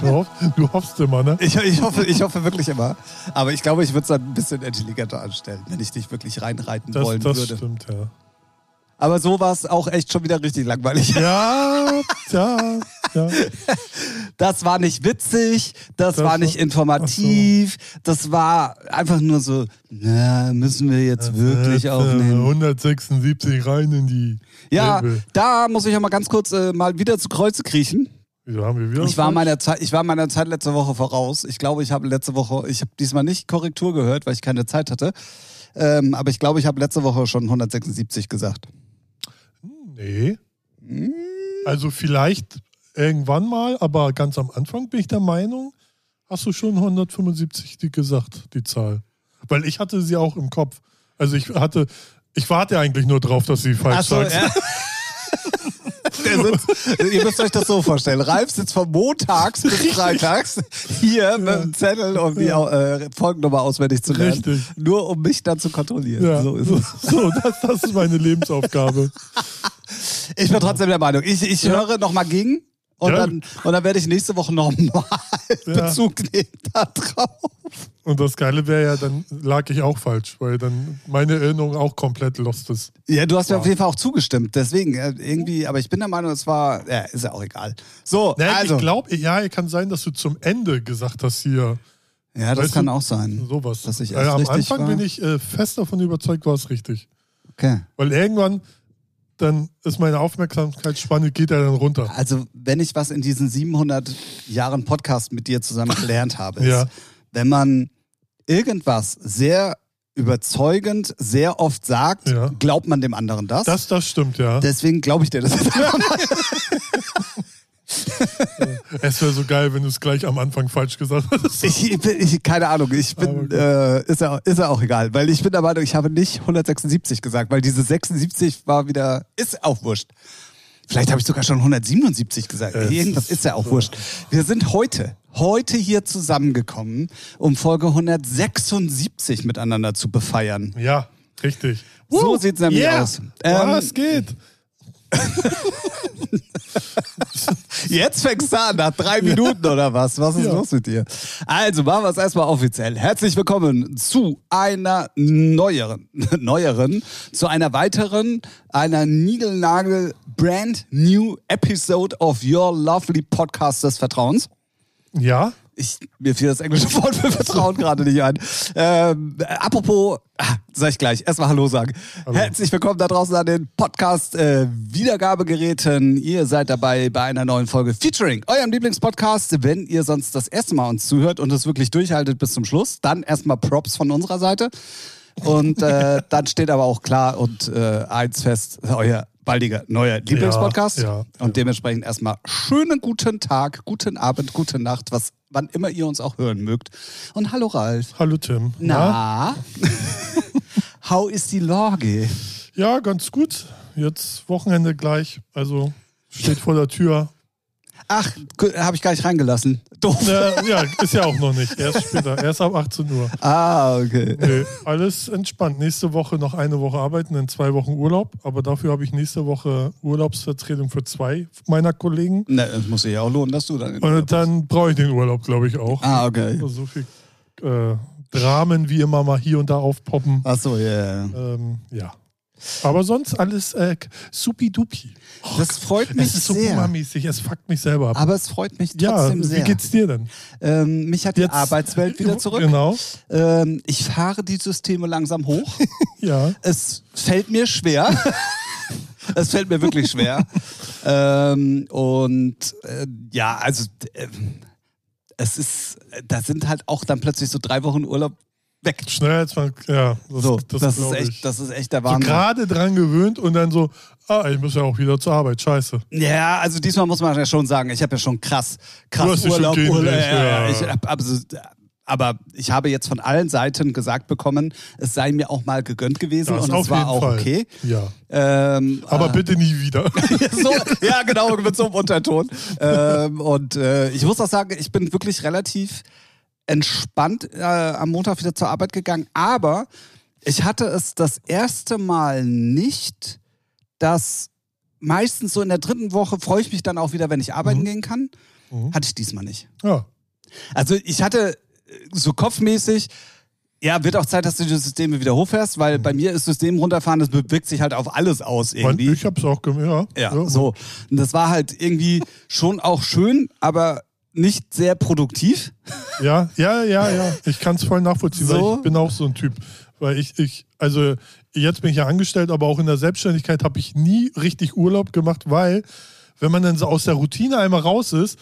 Du, hoff, du hoffst immer, ne? Ich, ich, hoffe, ich hoffe wirklich immer. Aber ich glaube, ich würde es dann ein bisschen intelligenter anstellen, wenn ich dich wirklich reinreiten Das, wollen das würde. stimmt, ja. Aber so war es auch echt schon wieder richtig langweilig. Ja, ja, ja. Das war nicht witzig, das, Das war nicht informativ, das war einfach nur so, na, müssen wir jetzt wirklich Äh, aufnehmen. 176 rein in die. Ja, Elbe. da muss ich ja mal ganz kurz äh, mal wieder zu Kreuze kriechen. Wieso haben wir wieder? Ich war, meiner Zeit, ich war meiner Zeit letzte Woche voraus. Ich glaube, ich habe letzte Woche, ich habe diesmal nicht Korrektur gehört, weil ich keine Zeit hatte. Ähm, aber ich glaube, ich habe letzte Woche schon 176 gesagt. Nee. Hm? Also vielleicht irgendwann mal, aber ganz am Anfang bin ich der Meinung, hast du schon 175 die gesagt, die Zahl. Weil ich hatte sie auch im Kopf. Also ich hatte, ich warte eigentlich nur drauf, dass sie falsch Ach so, sagt. ja. Der sitzt, ihr müsst euch das so vorstellen. Ralf sitzt von montags bis freitags hier mit einem Zettel, um die äh, Folgennummer auswendig zu lernen. Richtig. Nur um mich dann zu kontrollieren. Ja, So ist es. so das, das ist meine Lebensaufgabe. Ich bin trotzdem der Meinung. Ich, ich höre nochmal gegen und, Ja. dann, und dann werde ich nächste Woche nochmal Ja. Bezug nehmen da drauf. Und das Geile wäre ja, dann lag ich auch falsch, weil dann meine Erinnerung auch komplett lost ist. Ja, du hast mir auf jeden Fall auch zugestimmt. Deswegen, äh, irgendwie, aber ich bin der Meinung, es war, ja, ist ja auch egal. So, Nee, also. Ich glaube, ja, kann sein, dass du zum Ende gesagt hast hier ja, das kann du, auch sein. sowas. Dass ich Weil erst am richtig Anfang war. bin ich äh, fest davon überzeugt, war es richtig. Okay. Weil irgendwann, dann ist meine Aufmerksamkeitsspanne, geht er dann runter. Also, wenn ich was in diesen 700 Jahren Podcast mit dir zusammen gelernt habe, ist, Ja. wenn man irgendwas sehr überzeugend, sehr oft sagt, Ja. glaubt man dem anderen das. Das, das stimmt, ja. Deswegen glaube ich dir das. Es wäre so geil, wenn du es gleich am Anfang falsch gesagt hättest. Ich, ich, keine Ahnung, ich bin, äh, ist, ja, ist ja auch egal, weil ich bin der Meinung, ich habe nicht 176 gesagt, weil diese 76 war wieder, ist auch wurscht. Vielleicht habe ich sogar schon 177 gesagt. Es Irgendwas ist ja auch wurscht. Wir sind heute, heute hier zusammengekommen, um Folge 176 miteinander zu befeiern. Ja, richtig. So sieht's nämlich yeah. aus. Ähm, Was geht? Jetzt fängst du an, nach drei Minuten oder was? Was ist Ja. los mit dir? Also machen wir es erstmal offiziell. Herzlich willkommen zu einer neueren, neueren, zu einer weiteren, einer Nigelnagel brand new episode of your lovely podcast des Vertrauens. Ja, Ich, mir fiel das englische Wort für Vertrauen gerade nicht ein. Ähm, apropos, ah, sag ich gleich, erstmal Hallo sagen. Hallo. Herzlich willkommen da draußen an den Podcast äh, Wiedergabegeräten. Ihr seid dabei bei einer neuen Folge Featuring, eurem Lieblingspodcast. Wenn ihr sonst das erste Mal uns zuhört und es wirklich durchhaltet bis zum Schluss, dann erstmal Props von unserer Seite. Und äh, dann steht aber auch klar und äh, eins fest, euer baldiger neuer Lieblingspodcast. ja, ja. Und dementsprechend erstmal schönen guten Tag, guten Abend, gute Nacht, was wann immer ihr uns auch hören mögt. Und hallo Ralf. hallo Tim. Na? How ist die Lage? Ja, ganz gut. Jetzt Wochenende gleich. Also steht vor der Tür. Ach, habe ich gar nicht reingelassen. Doof. Na, ja, ist ja auch noch nicht. Erst später. Erst ab 18 Uhr. Ah, okay. Nee, alles entspannt. Nächste Woche noch eine Woche arbeiten, dann zwei Wochen Urlaub. Aber dafür habe ich nächste Woche Urlaubsvertretung für zwei meiner Kollegen. Na, es muss sich ja auch lohnen, dass du dann. Und dann brauche ich den Urlaub, glaube ich, auch. Ah, okay. Also so viel äh, Dramen wie immer mal hier und da aufpoppen. Ach so, ja. yeah. Ähm, ja. Aber sonst alles äh, supi-dupi. Das freut mich Es ist so sehr. boomermäßig, es fuckt mich selber ab. Aber es freut mich ja, trotzdem wie sehr. geht's dir denn? Ähm, mich hat die Jetzt- Arbeitswelt wieder zurück. Genau, Ähm, ich fahre die Systeme langsam hoch. ja. Es fällt mir schwer. es fällt mir wirklich schwer. ähm, und äh, ja, also äh, es ist, da sind halt auch dann plötzlich so drei Wochen Urlaub weg. Schneller als man, ja, das, So, das, das, ist echt, ich. das ist echt der so Wahnsinn. gerade dran gewöhnt und dann so, ah, ich muss ja auch wieder zur Arbeit, scheiße. ja, also diesmal muss man ja schon sagen, ich habe ja schon krass, krass dich schon Urlaub, Urlaub. lässt, Ja, ich hab, also, aber ich habe jetzt von allen Seiten gesagt bekommen, es sei mir auch mal gegönnt gewesen Das und es war auch Fall. okay. Ja, Ähm, aber äh, bitte nie wieder. so, ja, genau, mit so einem Unterton. ähm, und äh, ich muss auch sagen, ich bin wirklich relativ entspannt äh, am Montag wieder zur Arbeit gegangen, aber ich hatte es das erste Mal nicht, dass meistens so in der dritten Woche freue ich mich dann auch wieder, wenn ich arbeiten Mhm. gehen kann. Hatte ich diesmal nicht. Ja. Also ich hatte äh, so kopfmäßig, ja, wird auch Zeit, dass du die Systeme wieder hochfährst, weil bei mir ist System runterfahren, das wirkt sich halt auf alles aus irgendwie. ich hab's auch gemacht. Ja. Ja, so. Und das war halt irgendwie schon auch schön, aber nicht sehr produktiv. Ja, ja, ja, ja. Ich kann es voll nachvollziehen, So? weil ich bin auch so ein Typ. Weil ich, ich, also jetzt bin ich ja angestellt, aber auch in der Selbstständigkeit habe ich nie richtig Urlaub gemacht, weil wenn man dann so aus der Routine einmal raus ist,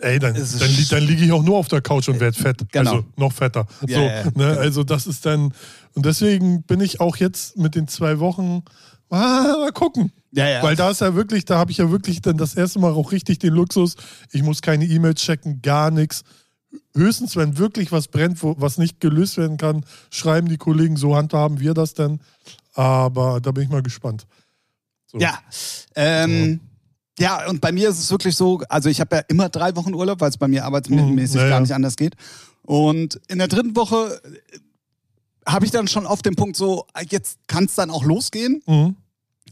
ey, dann, dann, li dann liege ich auch nur auf der Couch und werde fett. Genau. Also noch fetter. Ja, so, ja, ne? genau. Also das ist dann, und deswegen bin ich auch jetzt mit den zwei Wochen, ah, mal gucken. Ja, ja. Weil da ist ja wirklich, da habe ich ja wirklich dann das erste Mal auch richtig den Luxus. Ich muss keine E-Mails checken, gar nichts. Höchstens, wenn wirklich was brennt, wo, was nicht gelöst werden kann, schreiben die Kollegen, so handhaben wir das dann. Aber da bin ich mal gespannt. So. Ja. Ähm, Ja, und bei mir ist es wirklich so, also ich habe ja immer drei Wochen Urlaub, weil es bei mir arbeitsmäßig Mhm, ja, gar nicht anders geht. Und in der dritten Woche äh, habe ich dann schon auf dem Punkt so, ah, jetzt kann es dann auch losgehen. Mhm.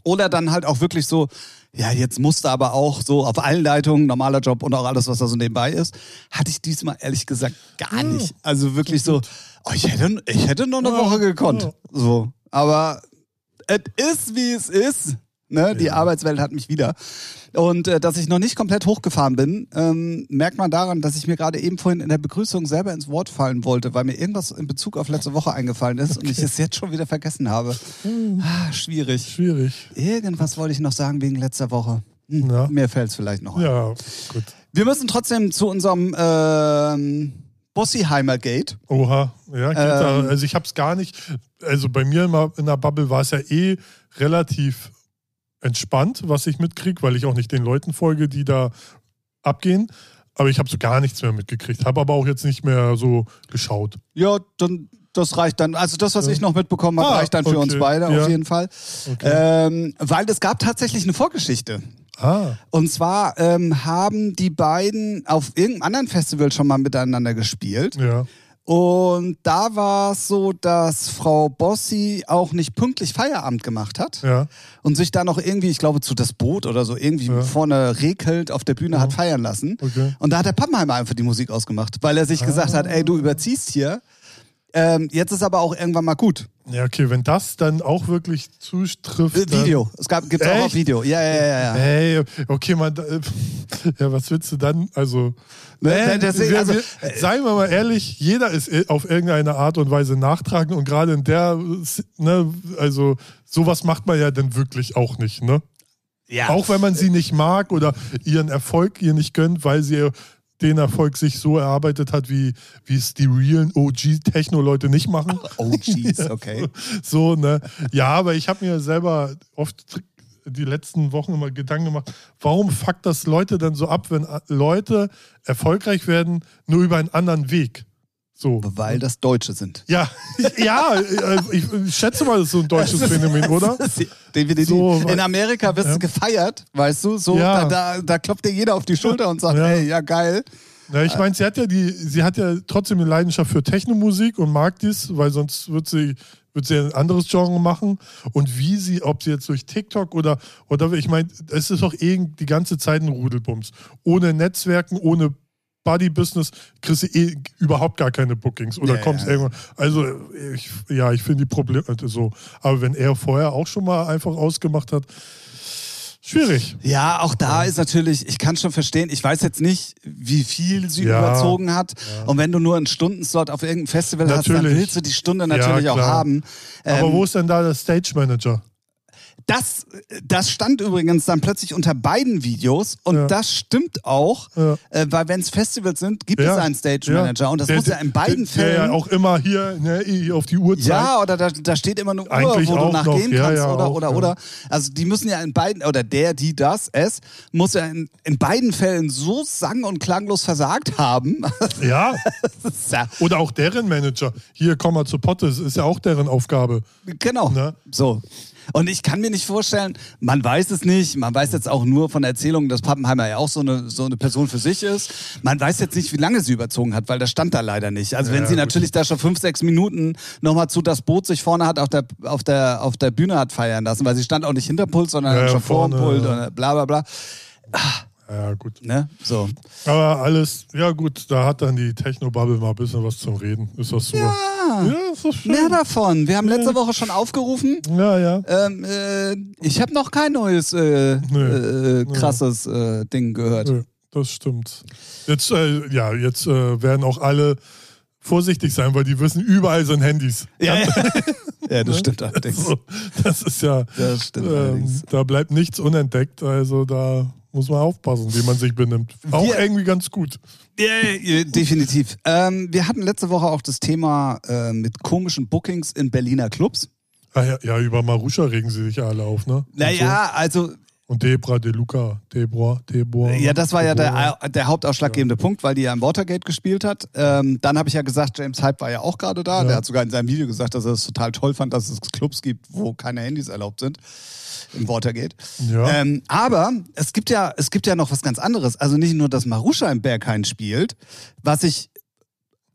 Oder dann halt auch wirklich so, ja, jetzt musste aber auch so auf allen Leitungen, normaler Job und auch alles, was da so nebenbei ist, hatte ich diesmal ehrlich gesagt gar Ja. nicht. Also wirklich so, oh, ich, hätte, ich hätte noch eine Woche gekonnt. So. Aber es ist, wie es ist. Ne? Die Ja. Arbeitswelt hat mich wieder. Und äh, dass ich noch nicht komplett hochgefahren bin, ähm, merkt man daran, dass ich mir gerade eben vorhin in der Begrüßung selber ins Wort fallen wollte, weil mir irgendwas in Bezug auf letzte Woche eingefallen ist und ich es jetzt schon wieder vergessen habe. Ah, schwierig. Schwierig. Irgendwas wollte ich noch sagen wegen letzter Woche. Hm, Ja. Mir fällt es vielleicht noch ein. Ja, gut. Wir müssen trotzdem zu unserem ähm, Bossiheimer Gate. Oha, ja. Ähm. Also ich habe es gar nicht. Also bei mir immer in der Bubble war es ja eh relativ entspannt, was ich mitkriege, weil ich auch nicht den Leuten folge, die da abgehen. Aber ich habe so gar nichts mehr mitgekriegt. Habe aber auch jetzt nicht mehr so geschaut. Ja, dann das reicht dann. Also das, was ich noch mitbekommen habe, Ah, reicht dann für okay. uns beide Ja. auf jeden Fall. Okay. Ähm, weil es gab tatsächlich eine Vorgeschichte. ah, Und zwar ähm, haben die beiden auf irgendeinem anderen Festival schon mal miteinander gespielt. ja. Und da war es so, dass Frau Bossi auch nicht pünktlich Feierabend gemacht hat Ja. und sich da noch irgendwie, ich glaube, zu das Boot oder so irgendwie Ja. vorne rekelt auf der Bühne hat feiern lassen. Okay. Und da hat der Pappenheimer einfach die Musik ausgemacht, weil er sich gesagt hat, ey, du überziehst hier. Ähm, jetzt ist aber auch irgendwann mal gut. Ja, okay, wenn das dann auch wirklich zutrifft. Äh, Video. Es gab, gibt's auch Echt? auf Video. Ja, ja, ja, ja. Hey, okay, man, äh, ja, was willst du dann? Also, Ne, äh, deswegen, wir, also, wir, seien wir mal ehrlich, jeder ist äh, auf irgendeine Art und Weise nachtragend und gerade in der, ne, also sowas macht man ja dann wirklich auch nicht, ne? ja. Auch wenn man sie nicht mag oder ihren Erfolg ihr nicht gönnt, weil sie den Erfolg sich so erarbeitet hat, wie, wie es die realen OG-Techno-Leute nicht machen. Oh, jeez, okay. So, ne? Ja, aber ich habe mir selber oft die letzten Wochen immer Gedanken gemacht, warum fuckt das Leute dann so ab, wenn Leute erfolgreich werden, nur über einen anderen Weg? So. Weil das Deutsche sind. Ja, ja, äh, ich, ich schätze mal, das ist so ein deutsches Phänomen, oder? So, In Amerika wirst Ja. du gefeiert, weißt du? So, Ja. da, da, da klopft dir jeder auf die Schulter und sagt, Ja. hey, ja geil. Na, ich meine, sie hat ja die, sie hat ja trotzdem eine Leidenschaft für Technomusik und mag dies, weil sonst wird sie, wird sie ein anderes Genre machen. Und wie sie, ob sie jetzt durch TikTok oder, oder ich meine, es ist doch eh die ganze Zeit ein Rudelbums. Ohne Netzwerken, ohne Buddy-Business kriegst du eh überhaupt gar keine Bookings oder Ja, kommst ja. irgendwann. Also, ich, ja, ich finde die Probleme so. Aber wenn er vorher auch schon mal einfach ausgemacht hat, schwierig. Ja, auch da ist natürlich, ich kann schon verstehen, ich weiß jetzt nicht, wie viel sie Ja. überzogen hat. Und wenn du nur einen Stundenslot auf irgendeinem Festival hast, dann Natürlich. willst du die Stunde natürlich Ja, auch haben. Aber Ähm, wo ist denn da der Stage Manager? Das, das stand übrigens dann plötzlich unter beiden Videos und Ja. das stimmt auch, Ja. äh, weil wenn es Festivals sind, gibt es Ja. einen Stage Manager und das Der- muss ja in beiden der, Fällen. Der ja auch immer hier, ne, auf die Uhr zeigt. Ja, oder da, da steht immer eine Uhr, Eigentlich wo du nachgehen kannst, oder, auch, oder, oder. Also die müssen ja in beiden, oder der, die, das, es, muss ja in, in beiden Fällen so sang- und klanglos versagt haben. Ja, oder auch deren Manager. Hier, komm mal zu Potte, das ist ja auch deren Aufgabe. genau. Ne? So. Und ich kann mir nicht vorstellen, man weiß es nicht, man weiß jetzt auch nur von Erzählungen, dass Pappenheimer ja auch so eine, so eine Person für sich ist. Man weiß jetzt nicht, wie lange sie überzogen hat, weil das stand da leider nicht. Also wenn Ja, sie gut. natürlich da schon fünf, sechs Minuten nochmal zu das Boot sich vorne hat auf der, auf der, auf der Bühne hat feiern lassen, weil sie stand auch nicht hinter Pult, sondern Ja, schon vor dem vorne, Pult und bla bla bla. Ja, gut. Ne? So. Aber alles, ja gut, da hat dann die Techno-Bubble mal ein bisschen was zum Reden. Ist das so? Ja, ja ist das schön. mehr davon. Wir haben letzte Ja. Woche schon aufgerufen. Ja, ja. Ähm, äh, ich habe noch kein neues äh, Nö. äh, krasses äh, Ding gehört. Nö, das stimmt. Jetzt, äh, ja, jetzt äh, werden auch alle vorsichtig sein, weil die wissen, überall sind Handys. Ja, ja. ja das stimmt allerdings. So, das ist ja, Das stimmt ähm, allerdings. da bleibt nichts unentdeckt. Also da muss man aufpassen, wie man sich benimmt. Auch Wir- irgendwie ganz gut. Ja, definitiv. Ähm, wir hatten letzte Woche auch das Thema äh, mit komischen Bookings in Berliner Clubs. Ah, ja, ja, über Marusha regen sie sich ja alle auf, ne? Naja, also So. Und Debra, De Luca, Debra, Debra. Ja, das war ja Deborah. der, der hauptausschlaggebende Punkt, weil die ja im Watergate gespielt hat. Ähm, dann habe ich ja gesagt, James Hype war ja auch gerade da. Ja. Der hat sogar in seinem Video gesagt, dass er es total toll fand, dass es Clubs gibt, wo keine Handys erlaubt sind. Im Watergate. Ja. Ähm, aber es gibt ja, es gibt ja noch was ganz anderes. Also nicht nur, dass Marusha im Berghain spielt, was ich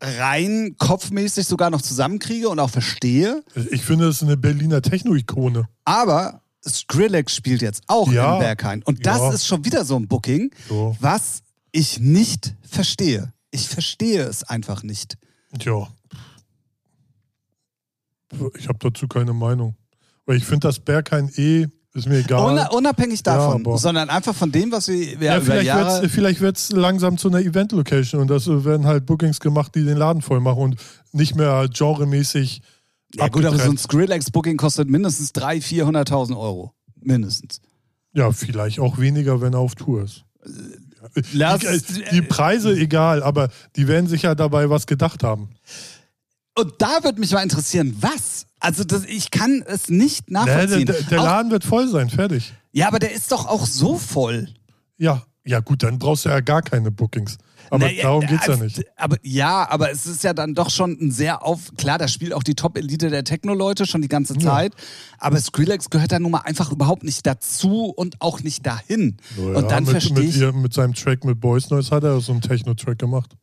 rein kopfmäßig sogar noch zusammenkriege und auch verstehe. Ich finde, es ist eine Berliner Techno-Ikone. Aber Skrillex spielt jetzt auch Ja. im Berghain. Und das Ja. ist schon wieder so ein Booking, So. was ich nicht verstehe. Ich verstehe es einfach nicht. Tja. Ich habe dazu keine Meinung. Weil ich finde das Berghain eh, ist mir egal. Una- unabhängig davon, aber- sondern einfach von dem, was wir ja, ja, vielleicht Jahre... wird's, vielleicht wird es langsam zu einer Event-Location und das werden halt Bookings gemacht, die den Laden voll machen und nicht mehr genremäßig. Ja gut, aber so ein. Skrillex-Booking kostet mindestens 300.000, 400.000 Euro. Mindestens. Ja, vielleicht auch weniger, wenn er auf Tour ist. Lass- die, die Preise egal, aber die werden sich ja dabei was gedacht haben. Und da würde mich mal interessieren, was? Also das, ich kann es nicht Nee, der, nachvollziehen. der, der Auch- Laden wird voll sein, fertig. ja, aber der ist doch auch so voll. Ja, ja gut, dann brauchst du ja gar keine Bookings. Aber Naja, darum geht's ja also, nicht. Aber ja, aber es ist ja dann doch schon ein sehr auf. Klar, da spielt auch die Top-Elite der Techno-Leute schon die ganze Zeit. Aber Skrillex gehört da nun mal einfach überhaupt nicht dazu und auch nicht dahin. Ja, und dann mit, verstehe mit, ich. ihr, mit seinem Track mit Boys Noise hat er so einen Techno-Track gemacht.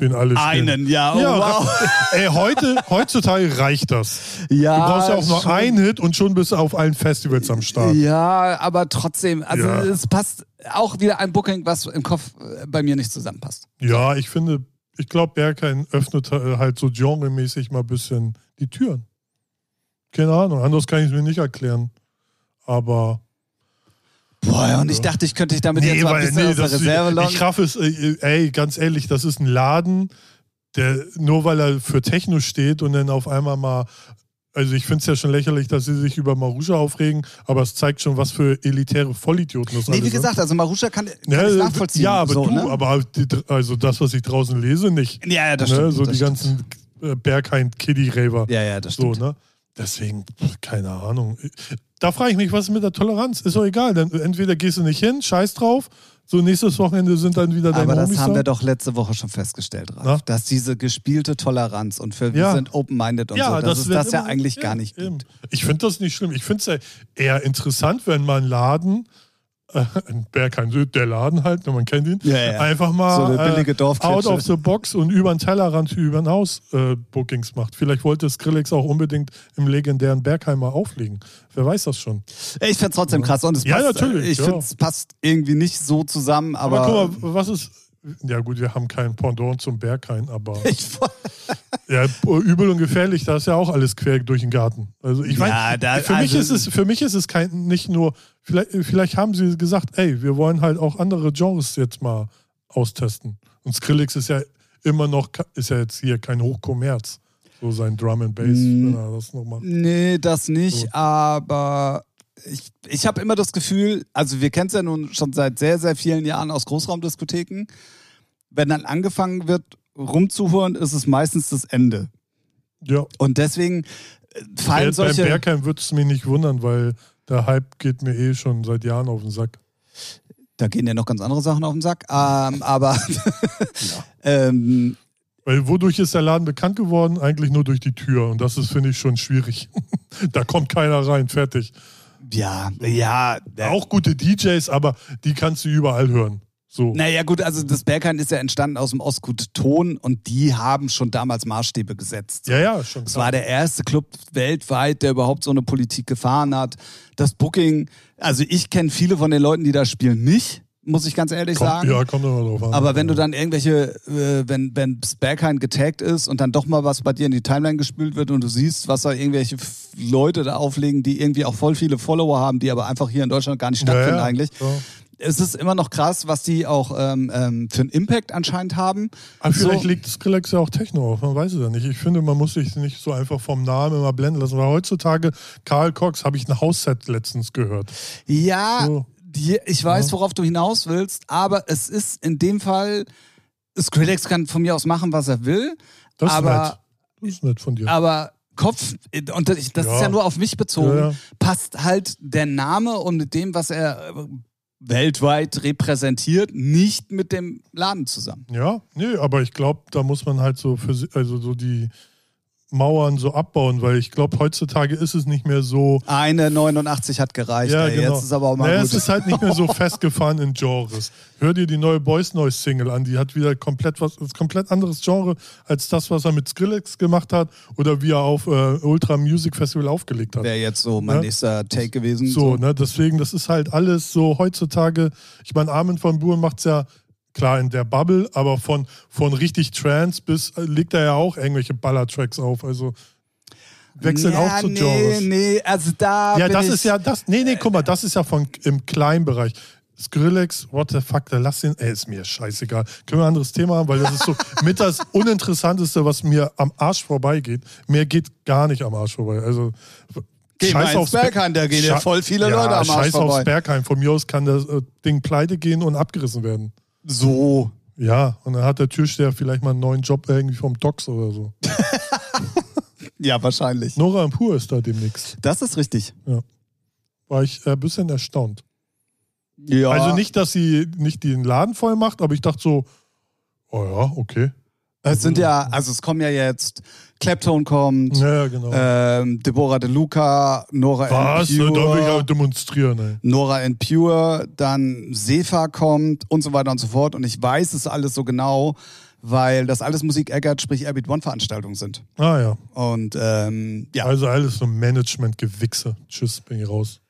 Den alle spielen. Einen, ja, oh, ja, wow. Ey, heute, heutzutage reicht das. Ja, du brauchst ja auch nur einen Hit und schon bist du auf allen Festivals am Start. Ja, aber trotzdem, also Ja. es passt auch wieder ein Booking, was im Kopf äh, bei mir nicht zusammenpasst. Ja, ich finde, ich glaube, Berghain öffnet äh, halt so genremäßig mal ein bisschen die Türen. Keine Ahnung, anders kann ich es mir nicht erklären. Aber. Boah, und ich dachte, ich könnte dich damit jetzt mal ein bisschen aus der Reserve locken. ich raff es, äh, ey, ganz ehrlich, das ist ein Laden, der nur weil er für Techno steht und dann auf einmal mal, also ich finde es ja schon lächerlich, dass sie sich über Marusha aufregen, aber es zeigt schon, was für elitäre Vollidioten das Nee, alle wie sind. gesagt, also Marusha kann, kann Ja, ich nachvollziehen. ja, aber so, du, ne? aber die, also das, was ich draußen lese, nicht. Ja, ja, das ne? stimmt. So das die stimmt. ganzen äh, Berghain-Kiddie-Raver. Ja, ja, das So, stimmt. ne? Deswegen, keine Ahnung. Da frage ich mich, was ist mit der Toleranz? Ist doch egal. Dann entweder gehst du nicht hin, scheiß drauf. So nächstes Wochenende sind dann wieder deine Aber das Homies haben da. wir doch letzte Woche schon festgestellt, Ralf, Na? dass diese gespielte Toleranz und für wir Ja. sind open-minded und so, dass es wird das ja eigentlich ja, gar nicht eben. gibt. Ich finde das nicht schlimm. Ich finde es ja eher interessant, wenn man Laden, äh, ein Berghain Süd, der Laden halt, man kennt ihn, Ja, ja. einfach mal So eine billige äh, Dorfklitsche. out of the box und über den Tellerrand, über ein Haus äh, Bookings macht. Vielleicht wollte Skrillex auch unbedingt im legendären Bergheimer auflegen. Wer weiß das schon. Ich find's trotzdem krass und es Ja, passt, natürlich, ich ja. finde, es passt irgendwie nicht so zusammen, aber, Aber, guck mal, was ist. Ja, gut, wir haben kein Pendant zum Berghain, aber ich, ja, übel und gefährlich, da ist ja auch alles quer durch den Garten. Also ich Ja, meine, da- für, mich also- ist es, für mich ist es kein, nicht nur, vielleicht, vielleicht haben sie gesagt, ey, wir wollen halt auch andere Genres jetzt mal austesten. Und Skrillex ist ja immer noch, ist ja jetzt hier kein Hochkommerz. So sein Drum and Bass, wenn er das nochmal. Nee, das nicht, So. aber ich, ich habe immer das Gefühl, also wir kennen es ja nun schon seit sehr, sehr vielen Jahren aus Großraumdiskotheken. Wenn dann angefangen wird, rumzuhören, ist es meistens das Ende. Ja, Und deswegen äh, fallen beim solche. Bergheim würde es mich nicht wundern, weil der Hype geht mir eh schon seit Jahren auf den Sack. Da gehen ja noch ganz andere Sachen auf den Sack. Ähm, aber ähm, Weil wodurch ist der Laden bekannt geworden? Eigentlich nur durch die Tür. Und das ist, finde ich, schon schwierig. da kommt keiner rein, fertig. Ja, ja. Auch gute DJs, aber die kannst du überall hören. So. Naja, gut, also das Berghain ist ja entstanden aus dem Ostgut Ton und die haben schon damals Maßstäbe gesetzt. Ja, ja, schon Es war der erste Club weltweit, der überhaupt so eine Politik gefahren hat. Das Booking, also ich kenne viele von den Leuten, die da spielen, nicht. Muss ich ganz ehrlich Kommt, sagen. ja, kommt immer drauf an. Aber wenn du dann irgendwelche, äh, wenn, wenn Berghain getaggt ist und dann doch mal was bei dir in die Timeline gespült wird und du siehst, was da irgendwelche Leute da auflegen, die irgendwie auch voll viele Follower haben, die aber einfach hier in Deutschland gar nicht stattfinden ja, eigentlich. ja. Es ist immer noch krass, was die auch ähm, ähm, für einen Impact anscheinend haben. Aber vielleicht So- legt Skrillex ja auch Techno auf, man weiß es ja nicht. Ich finde, man muss sich nicht so einfach vom Namen immer blenden lassen. Weil heutzutage, Karl Cox, habe ich ein Hausset letztens gehört. Ja, So. Die, ich weiß, worauf du hinaus willst, aber es ist in dem Fall, Skrillex kann von mir aus machen, was er will, Das ist aber nett. Das ist nett von dir. aber Kopf, und das das Ja. ist ja nur auf mich bezogen, Ja, ja. passt halt der Name und mit dem, was er äh, weltweit repräsentiert, nicht mit dem Laden zusammen. Ja, nee, aber ich glaube, da muss man halt so für, also so die Mauern so abbauen, weil ich glaube, heutzutage ist es nicht mehr so. Eine 89 hat gereicht, Ja, ey. genau. jetzt ist aber auch mal naja, gut. es ist halt nicht mehr so festgefahren in Genres. Hör dir die neue Boys Noise Single an, die hat wieder komplett was, komplett anderes Genre als das, was er mit Skrillex gemacht hat oder wie er auf äh, Ultra Music Festival aufgelegt hat. Wäre jetzt so mein Ja. nächster Take gewesen. So, ne, deswegen, das ist halt alles so heutzutage. Ich meine, Armin von Buuren macht es ja klar in der Bubble, aber von, von richtig Trance bis äh, legt er ja auch irgendwelche Ballertracks auf. Also wechseln ja, auch zu nee, Genres. Nee, also da. ja, bin das ich, ist ja das. Nee, nee, guck mal, das ist ja von im kleinen Bereich. Skrillex, what the fuck, da lass den, ey, ist mir scheißegal. Können wir ein anderes Thema haben, weil das ist so mit das Uninteressanteste, was mir am Arsch vorbeigeht. Mir geht gar nicht am Arsch vorbei. Also, Geh mal ins Be- Berghain, da gehen ja voll viele ja, Leute am Arsch Scheiß vorbei. aufs Bergheim. Von mir aus kann das äh, Ding pleite gehen und abgerissen werden. So. Ja, und dann hat der Türsteher vielleicht mal einen neuen Job irgendwie vom Docs oder so. Ja, wahrscheinlich. Nora und Pur ist da demnächst. Das ist richtig. War ich äh, ein bisschen erstaunt. Ja. Also nicht, dass sie nicht den Laden voll macht, aber ich dachte so, oh ja, okay. Es sind ja, also es kommen ja jetzt, Clapton kommt, Ja, genau. ähm, Deborah De Luca, Nora Was? and Da will ich Pure, demonstrieren, ey. Nora and Pure, dann Sefa kommt und so weiter und so fort. Und ich weiß es alles so genau, weil das alles Musik Eggert, sprich Airbeat One Veranstaltungen sind. Ah ja. Und ähm, ja. Also alles so Management-Gewichse. Tschüss, bin ich raus.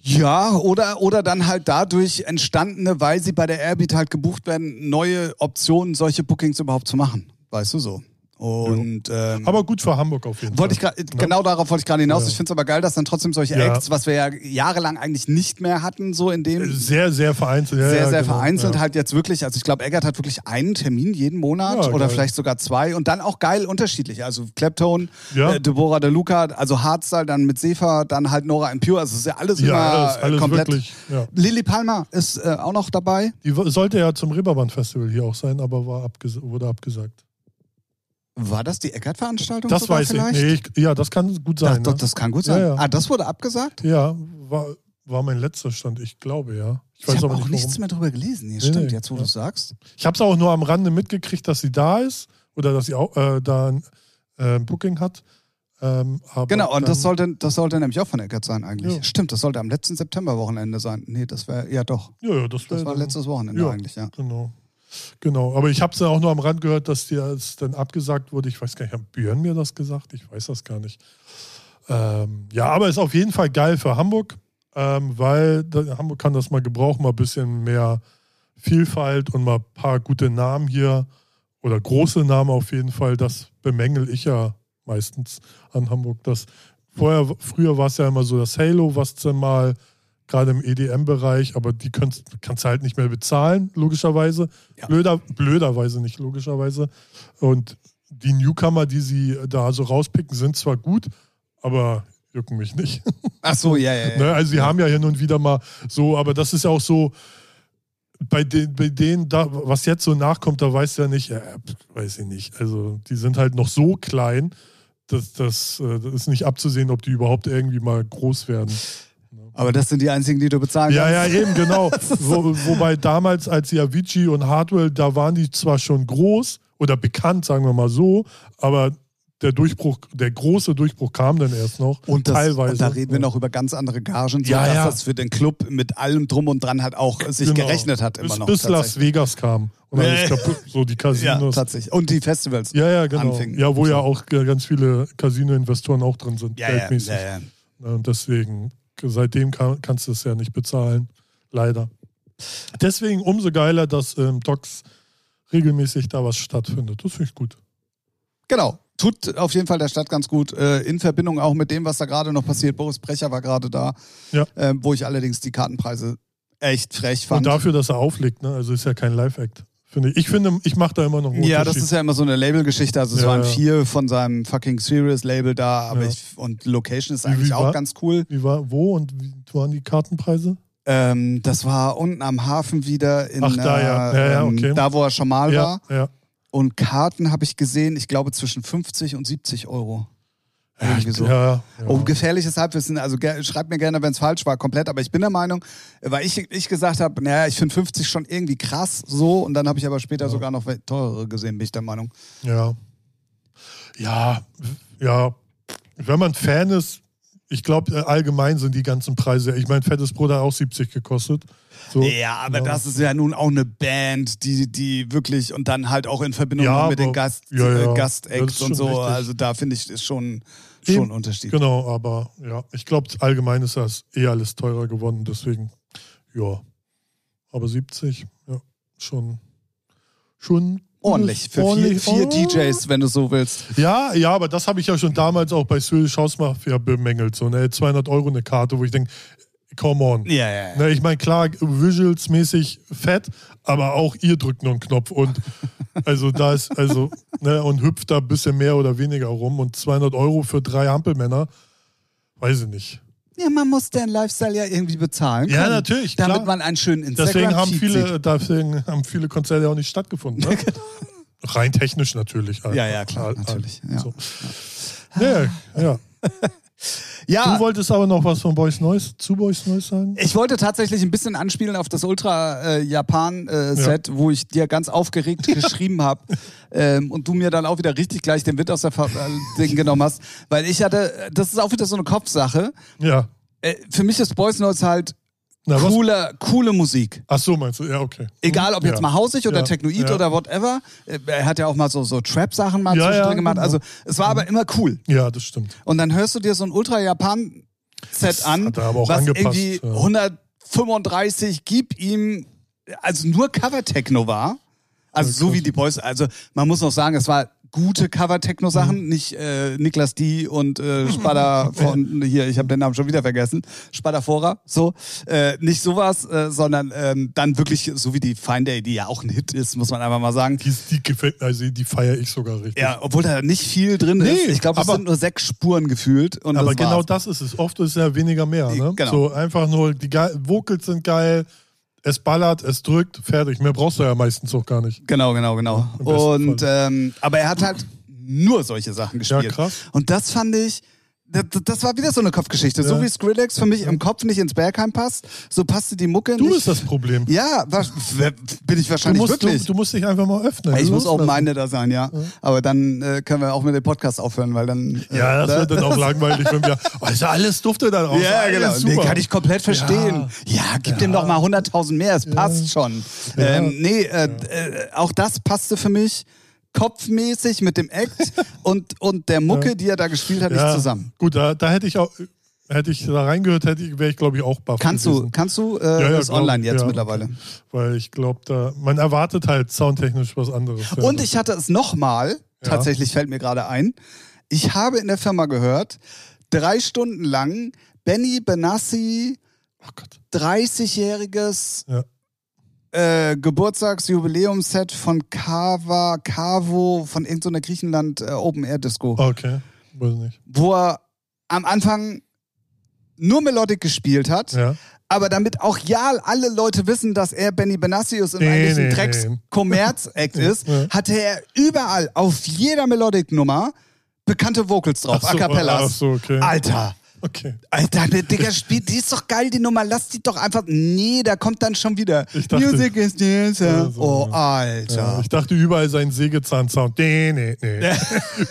Ja, oder, oder dann halt dadurch entstandene, weil sie bei der Airbeat halt gebucht werden, neue Optionen, solche Bookings überhaupt zu machen. Weißt du so. Und ähm, Aber gut für Hamburg auf jeden wollte ich Fall. grad, genau darauf wollte ich gerade hinaus. Ja. Ich finde es aber geil, dass dann trotzdem solche Ja. Acts, was wir ja jahrelang eigentlich nicht mehr hatten, so in dem Sehr, sehr vereinzelt. Ja, sehr, ja, sehr genau. vereinzelt ja. halt jetzt wirklich, also ich glaube, Eggert hat wirklich einen Termin jeden Monat Ja, oder geil. vielleicht sogar zwei und dann auch geil unterschiedlich. Also Clapton, Ja. äh, Deborah De Luca, also Hardstyle, dann mit Sefa, dann halt Nora and Pure. Also es ist ja alles immer Ja, alles, alles äh, komplett. wirklich. Ja. Lilly Palmer ist äh, auch noch dabei. Die sollte ja zum Reeperbahn-Festival hier auch sein, aber war abges wurde abgesagt. War das die Eckert-Veranstaltung? Das weiß vielleicht? ich. Nee, ich. Ja, das kann gut sein. doch, ne? das kann gut sein. Ja, ja. Ah, das wurde abgesagt? Ja, war, war mein letzter Stand, ich glaube, ja. Ich Ich, habe auch nicht, nichts mehr drüber gelesen. Nee, Nee, stimmt, nee, jetzt wo ja. du es sagst. Ich habe es auch nur am Rande mitgekriegt, dass sie da ist oder dass sie auch äh, da ein äh, Booking hat. Ähm, Genau, und das sollte, das sollte nämlich auch von Eckert sein eigentlich. Ja. Stimmt, das sollte am letzten Septemberwochenende sein. Nee, das wäre, ja doch. Ja, ja, das, Das wär war dann- letztes Wochenende ja. eigentlich, ja. Genau. Genau, aber ich habe es ja auch nur am Rand gehört, dass dir es dann abgesagt wurde. Ich weiß gar nicht, hat Björn mir das gesagt? Ich weiß das gar nicht. Ähm, ja, aber ist auf jeden Fall geil für Hamburg, ähm, weil Hamburg kann das mal gebrauchen, mal ein bisschen mehr Vielfalt und mal ein paar gute Namen hier oder große Namen auf jeden Fall. Das bemängel ich ja meistens an Hamburg. Das vorher, früher war es ja immer so das Halo, was dann mal gerade im EDM-Bereich, aber die kannst, kannst du halt nicht mehr bezahlen, logischerweise. Ja. Blöder, blöderweise nicht, logischerweise. Und die Newcomer, die sie da so rauspicken, sind zwar gut, aber jucken mich nicht. Ach so, ja, ja, ja. Ne? Also sie haben ja hin und wieder mal so, aber das ist ja auch so, bei, den, bei denen, da, was jetzt so nachkommt, da weiß ja nicht, ja, weiß ich nicht. Also die sind halt noch so klein, dass das, äh, das ist nicht abzusehen, ob die überhaupt irgendwie mal groß werden. Aber das sind die einzigen, die du bezahlen Ja, ja, kannst. eben, genau. Wo, wobei damals, als die Avicii und Hardwell, da waren die zwar schon groß oder bekannt, sagen wir mal so, aber der Durchbruch, der große Durchbruch kam dann erst noch. Und, das, teilweise. und da reden wir noch über ganz andere Gagen, so Ja, dass ja. das für den Club mit allem drum und dran halt auch sich Genau. gerechnet hat immer bis, noch. Bis Las. Vegas kam. Und alles Nee. kaputt, so die Ja, Casinos. tatsächlich. Und die Festivals. Ja, ja, genau. anfingen. Ja, wo ja auch ganz viele Casino-Investoren auch drin sind, ja, ja, geldmäßig. ja, ja. Und deswegen, seitdem kann, kannst du es ja nicht bezahlen. Leider. Deswegen umso geiler, dass ähm, Docs regelmäßig da was stattfindet. Das finde ich gut. Genau. Tut auf jeden Fall der Stadt ganz gut. Äh, in Verbindung auch mit dem, was da gerade noch passiert. Boris Brecher war gerade da, Ja. äh, wo ich allerdings die Kartenpreise echt frech Und fand. dafür, dass er auflegt, ne? Also ist ja kein Live-Act. Finde ich. Ich finde, ich mache da immer noch einen ja, das ist ja immer so eine Labelgeschichte. Also es Ja, waren ja. vier von seinem fucking Serious Label da, aber Ja. ich und Location ist eigentlich wie auch war- ganz cool. Wie war, wo und wie waren die Kartenpreise? Ähm, das war unten am Hafen wieder in Ach, da, ja. äh, Ja, ähm, okay. da, wo er schon mal war. Und Karten habe ich gesehen, ich glaube zwischen 50 und 70 Euro. Ja, ich, so. ja, ja. Um gefährliches Halbwissen, also schreibt mir gerne, wenn es falsch war, komplett. Aber ich bin der Meinung, weil ich, ich gesagt habe, naja, ich finde 50 schon irgendwie krass so. Und dann habe ich aber später sogar noch teurere gesehen, bin ich der Meinung. Ja. Ja, ja. Wenn man Fan ist, ich glaube, allgemein sind die ganzen Preise. Ich meine, Fettes hat auch 70 gekostet. So. Ja, aber Ja. das ist ja nun auch eine Band, die, die wirklich und dann halt auch in Verbindung Ja, mit den aber- Gast, ja, ja. äh, Gastacts und so. richtig. Also da finde ich, ist schon, schon ein Unterschied. Genau, aber ja, ich glaube, allgemein ist das eh alles teurer geworden. Deswegen, ja. Aber 70, ja, schon. Schon. Ordentlich für ordentlich. vier, vier Oh. DJs, wenn du so willst. Ja, ja, aber das habe ich ja schon damals auch bei Swedish House Mafia bemängelt. So, ne, 200 Euro eine Karte, wo ich denke, come on. Ja, ja, ja. Ne, ich meine, klar, visuals-mäßig fett, aber auch ihr drückt nur einen Knopf und also da ist, also, ne, und hüpft da ein bisschen mehr oder weniger rum und 200 Euro für drei Hampelmänner, weiß ich nicht. Ja, man muss den Lifestyle ja irgendwie bezahlen. Ja, können, natürlich, Damit klar. man einen schönen instagram Deswegen haben, sieht. viele, deswegen haben viele Konzerte auch nicht stattgefunden. Ne? Rein technisch natürlich. halt. Ja, ja, klar, Halt, natürlich. Ja. So. Ja, ja. Ja, Du wolltest aber noch was von Boys Noise, zu Boys Noise sagen? Ich wollte tatsächlich ein bisschen anspielen auf das Ultra-Japan-Set, wo ich dir ganz aufgeregt geschrieben habe ähm, und du mir dann auch wieder richtig gleich den Wind aus der Ver äh, Ding genommen hast. Weil ich hatte, das ist auch wieder so eine Kopfsache. Ja. Äh, für mich ist Boys Noise halt Na, coole, coole Musik. Ach so, meinst du? Ja, okay. Egal, ob jetzt Ja. mal hausig oder Ja, Technoid ja. oder whatever. Äh, Er hat ja auch mal so, so Trap-Sachen mal Ja, zwischendrin gemacht. genau. Also es war aber immer cool. Ja, das stimmt. Und dann hörst du dir so ein Ultra-Japan-Set an, hat er aber auch was angepasst, irgendwie ja. 135 gib ihm, also nur Cover-Techno war. Also so wie die Boys, also man muss noch sagen, es war gute Cover-Techno-Sachen, Mhm. nicht äh, Niklas D und äh, Spada von, hier, ich habe den Namen schon wieder vergessen, Spadafora, so, äh, nicht sowas, äh, sondern ähm, dann wirklich so wie die Fine Day, die ja auch ein Hit ist, muss man einfach mal sagen. Die, die gefällt also die feiere ich sogar richtig. Ja, obwohl da nicht viel drin Nee, ist. Ich glaube, es sind nur sechs Spuren gefühlt. Aber das genau das ist es. Oft ist ja weniger mehr. Ne? Genau. So einfach nur, die Ge Vocals sind geil, es ballert, es drückt, fertig. Mehr brauchst du ja meistens auch gar nicht. Genau, genau, genau. Und ähm, aber er hat halt nur solche Sachen gespielt. Ja, krass. Und das fand ich. Das, war wieder so eine Kopfgeschichte. So Ja. wie Skrillex für mich im Kopf nicht ins Bergheim passt, so passte die Mucke Du nicht. bist das Problem. ja, war, w- bin ich Du wahrscheinlich musst, du, wirklich. du musst dich einfach mal öffnen. ich muss auch meine da sein, ja. Aber dann äh, können wir auch mit dem Podcast aufhören, weil dann. Äh, Ja, das ne? wird dann auch langweilig, wenn wir. Oh, ja alles dufte da drauf. Ja, genau. Super. Nee, kann ich komplett verstehen. Ja, gib dem doch mal 100.000 mehr, es passt schon. Ähm, nee, äh, äh, auch das passte für mich kopfmäßig mit dem Act und, und der Mucke, die er da gespielt hat, nicht zusammen. Gut, da, da hätte ich auch, hätte ich da reingehört, hätte ich, wäre ich glaube ich auch baff Kannst gewesen. du, kannst du, äh, Ja, ja, ist glaub- online jetzt ja, mittlerweile. Weil ich glaube, da, man erwartet halt soundtechnisch was anderes. ja. Und ich hatte es nochmal, Ja. tatsächlich fällt mir gerade ein, ich habe in der Firma gehört, drei Stunden lang Benny Benassi, Oh Gott. 30-jähriges Ja. Äh, Geburtstagsjubiläumsset von Kava, Kavo, von irgendeiner Griechenland äh, Open Air Disco, Okay, weiß nicht. wo er am Anfang nur Melodic gespielt hat, Ja. aber damit auch ja alle Leute wissen, dass er Benny Benassius und Nee, eigentlich ein nee, drecks nee. kommerz act ist, Ja. hatte er überall auf jeder Melodic-Nummer bekannte Vocals drauf, Ach so, A Cappellas. ach so, okay. Alter. Okay. Alter, der Digga spielt, die ist doch geil, die Nummer, lass die doch einfach. Nee, da kommt dann schon wieder. Ich dachte- Music is dancer. Ja, so, oh. Alter. Ja, ich dachte überall sein Sägezahn-Sound. Nee, nee, nee.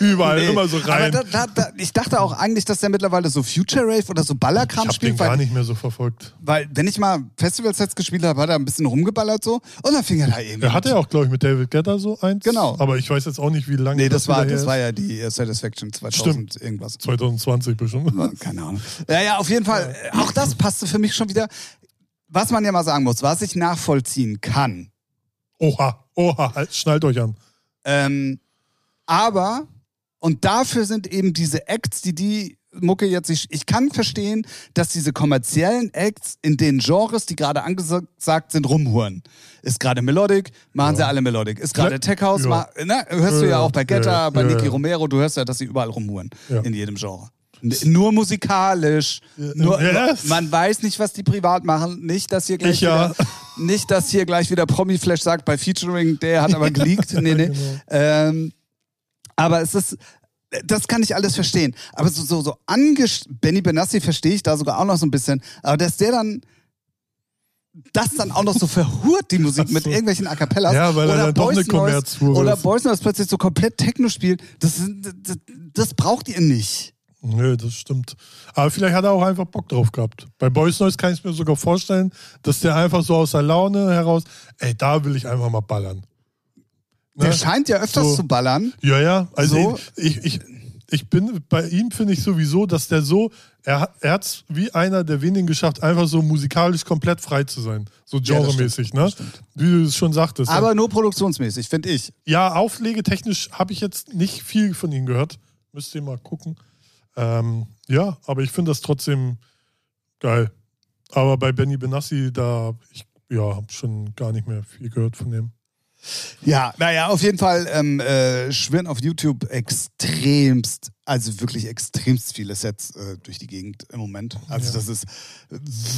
überall Nee. immer so rein. Da, da, da, ich dachte auch eigentlich, dass der mittlerweile so Future Rave oder so ich Ballerkram habe den spielt. gar Weil, nicht mehr so verfolgt. weil, wenn ich mal Festivalsets gespielt habe, hat er ein bisschen rumgeballert so. Und dann fing er da irgendwie. Er hatte ja auch, glaube ich, mit David Guetta so eins. Genau. Aber ich weiß jetzt auch nicht, wie lange Nee, das, war, wieder das war ja die Satisfaction 2000 irgendwas. 2020 bestimmt. Keine Ahnung. Ja, ja, auf jeden Fall. Auch das passte für mich schon wieder. was man ja mal sagen muss, was ich nachvollziehen kann, Oha, oha, halt, schnallt euch an. ähm, aber, und dafür sind eben diese Acts, die die Mucke jetzt, ich, ich kann verstehen, dass diese kommerziellen Acts in den Genres, die gerade angesagt sind, rumhuren. Ist gerade Melodic, machen sie alle Melodic. Ist gerade Ja. Tech House, Ja. ma- ne? hörst du ja Ja, auch bei Getta, ja, bei ja, Nicky ja. Romero, du hörst ja, dass sie überall rumhuren. Ja. In jedem Genre. Nur musikalisch. Nur, Yes. Man weiß nicht, was die privat machen. Nicht, dass hier gleich Ich ja. wieder, nicht, dass hier gleich wieder Promi Flash sagt bei Featuring, der hat aber geleakt. Nee, nee. genau. Ähm, aber es ist, das kann ich alles verstehen. Aber so, so, so angest Benny Benassi verstehe ich da sogar auch noch so ein bisschen. Aber dass der dann das dann auch noch so verhurt, die Musik, mit so. irgendwelchen A Cappellas. Ja, weil er oder dann doch eine Kommerzhure Oder. Boys Noise plötzlich so komplett Techno spielt. Das, das, das braucht ihr nicht. Nö, das stimmt. Aber vielleicht hat er auch einfach Bock drauf gehabt. Bei Boys Noise kann ich mir sogar vorstellen, dass der einfach so aus der Laune heraus, ey, da will ich einfach mal ballern. Der Ne? scheint ja öfters So. zu ballern. Ja, ja. Also So? ich, ich, ich bin bei ihm finde ich sowieso, dass der so, er, hat- er hat es wie einer der wenigen geschafft, einfach so musikalisch komplett frei zu sein. So Ja, genremäßig, stimmt, ne? Wie du es schon sagtest. Aber nur produktionsmäßig, finde ich. Ja, auflegetechnisch habe ich jetzt nicht viel von ihm gehört. Müsst ihr mal gucken. Ähm, ja, aber ich finde das trotzdem geil. Aber bei Benny Benassi, da, ich ja, habe schon gar nicht mehr viel gehört von dem. Ja, naja, auf jeden Fall ähm, äh, schwirren auf YouTube extremst, also wirklich extremst viele Sets äh, durch die Gegend im Moment. Also Ja. das ist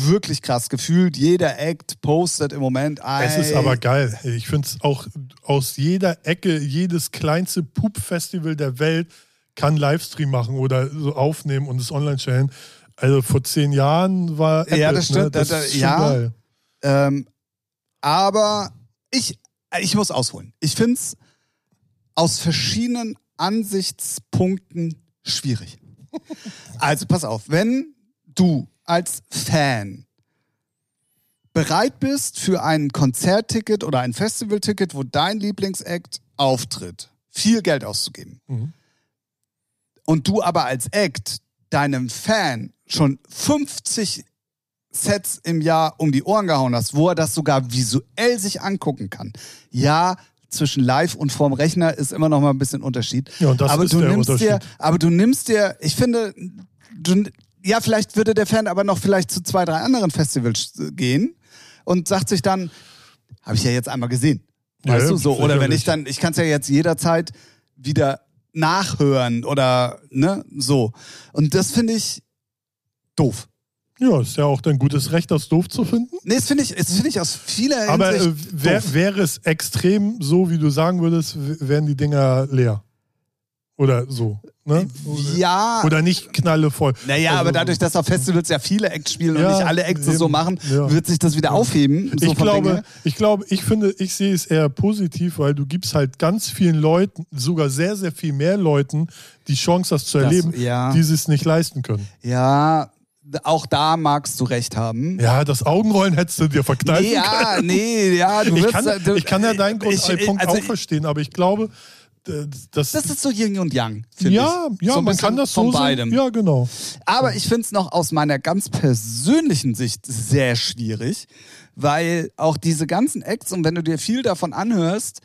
wirklich krass gefühlt. Jeder Act postet im Moment ein. Es ist aber geil. Ich finde es auch aus jeder Ecke, jedes kleinste Pup-Festival der Welt kann Livestream machen oder so aufnehmen und es online stellen. Also vor zehn Jahren war Ja, Apple, das stimmt. Ne? Das Da- da- ja. geil. Ähm, aber ich, ich muss ausholen. Ich finde es aus verschiedenen Ansichtspunkten schwierig. Also pass auf, wenn du als Fan bereit bist für ein Konzertticket oder ein Festivalticket, wo dein Lieblingsact auftritt, viel Geld auszugeben, Mhm. Und du aber als Act deinem Fan schon 50 Sets im Jahr um die Ohren gehauen hast, wo er das sogar visuell sich angucken kann. Ja, zwischen live und vorm Rechner ist immer noch mal ein bisschen Unterschied. Ja, und das aber ist du der nimmst dir, Unterschied. aber du nimmst dir, ich finde, du, ja, vielleicht würde der Fan aber noch vielleicht zu zwei, drei anderen Festivals gehen und sagt sich dann, habe ich ja jetzt einmal gesehen. Ja, Weißt du, so. Oder wenn ich dann, ich kann es ja jetzt jederzeit wieder nachhören oder, ne, so. Und das finde ich doof. Ja, ist ja auch dein gutes Recht, das doof zu finden. Nee, das finde ich, das finde ich aus vieler Aber äh, Hinsicht wär, wäre es extrem so, wie du sagen würdest, wären die Dinger leer. Oder so. Ne? Ja. Oder nicht knallevoll. Naja, Also, aber dadurch, dass auf Festivals ja viele Acts spielen und Ja, nicht alle Acts das so eben. machen, Ja. wird sich das wieder aufheben. So ich glaube, Dinge. ich glaube, ich finde, ich sehe es eher positiv, weil du gibst halt ganz vielen Leuten, sogar sehr, sehr viel mehr Leuten, die Chance, das zu Das- erleben, ja. die es nicht leisten können. Ja, auch da magst du recht haben. Ja, das Augenrollen hättest du dir verkneifen Nee, ja, können. nee, ja, du Ich wirst, kann, du, ich kann ja deinen ich- Grundpunkt also, auch verstehen, aber ich glaube, das, Das ist so Yin und Yang, finde ja, ich. ja, so man kann das von so sehen. beidem. Ja, genau. Aber ich finde es noch aus meiner ganz persönlichen Sicht sehr schwierig, weil auch diese ganzen Acts, und wenn du dir viel davon anhörst,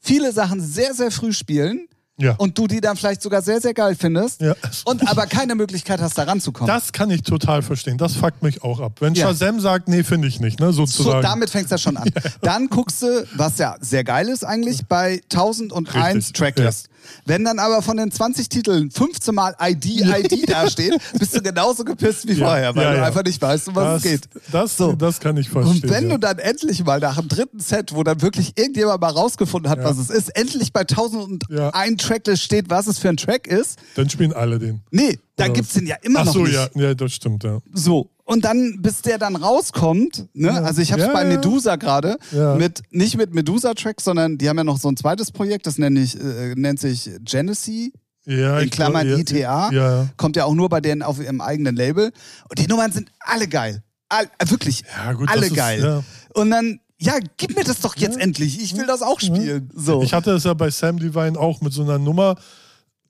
viele Sachen sehr, sehr früh spielen Ja. und du die dann vielleicht sogar sehr, sehr geil findest Ja. und aber keine Möglichkeit hast, da ranzukommen. Das kann ich total verstehen. Das fuckt mich auch ab. Wenn Ja. Shazam sagt, nee, finde ich nicht, ne, so, sozusagen. damit fängst du schon an. Dann guckst du, was ja sehr geil ist eigentlich, bei 1001 Richtig, Tracklist. Wenn dann aber von den 20 Titeln 15 Mal ID, ID dasteht, bist du genauso gepisst wie Ja, vorher, weil ja, du ja. einfach nicht weißt, um was das, es geht. Das, So. das kann ich verstehen. Und wenn du dann endlich mal nach dem dritten Set, wo dann wirklich irgendjemand mal rausgefunden hat, was es ist, endlich bei 1001 Ja. Tracklist steht, was es für ein Track ist, dann spielen alle den. nee, da Oder gibt's den ja immer Ach noch so, nicht. ja, ja, das stimmt, ja. So. Und dann, bis der dann rauskommt, ne, Ja. also ich hab's Ja, bei ja. Medusa gerade, Ja. mit, nicht mit Medusa-Tracks, sondern die haben ja noch so ein zweites Projekt, das nennt, ich, äh, nennt sich Genesee, ja in Klammern glaub, ITA. Ja, ja. Kommt ja auch nur bei denen auf ihrem eigenen Label. Und die Nummern sind alle geil. All, äh, wirklich. Ja, gut, alle ist- geil. ja. Und dann, ja, gib mir das doch jetzt endlich. Ich will das auch spielen. So. Ich hatte es ja bei Sam Divine auch mit so einer Nummer,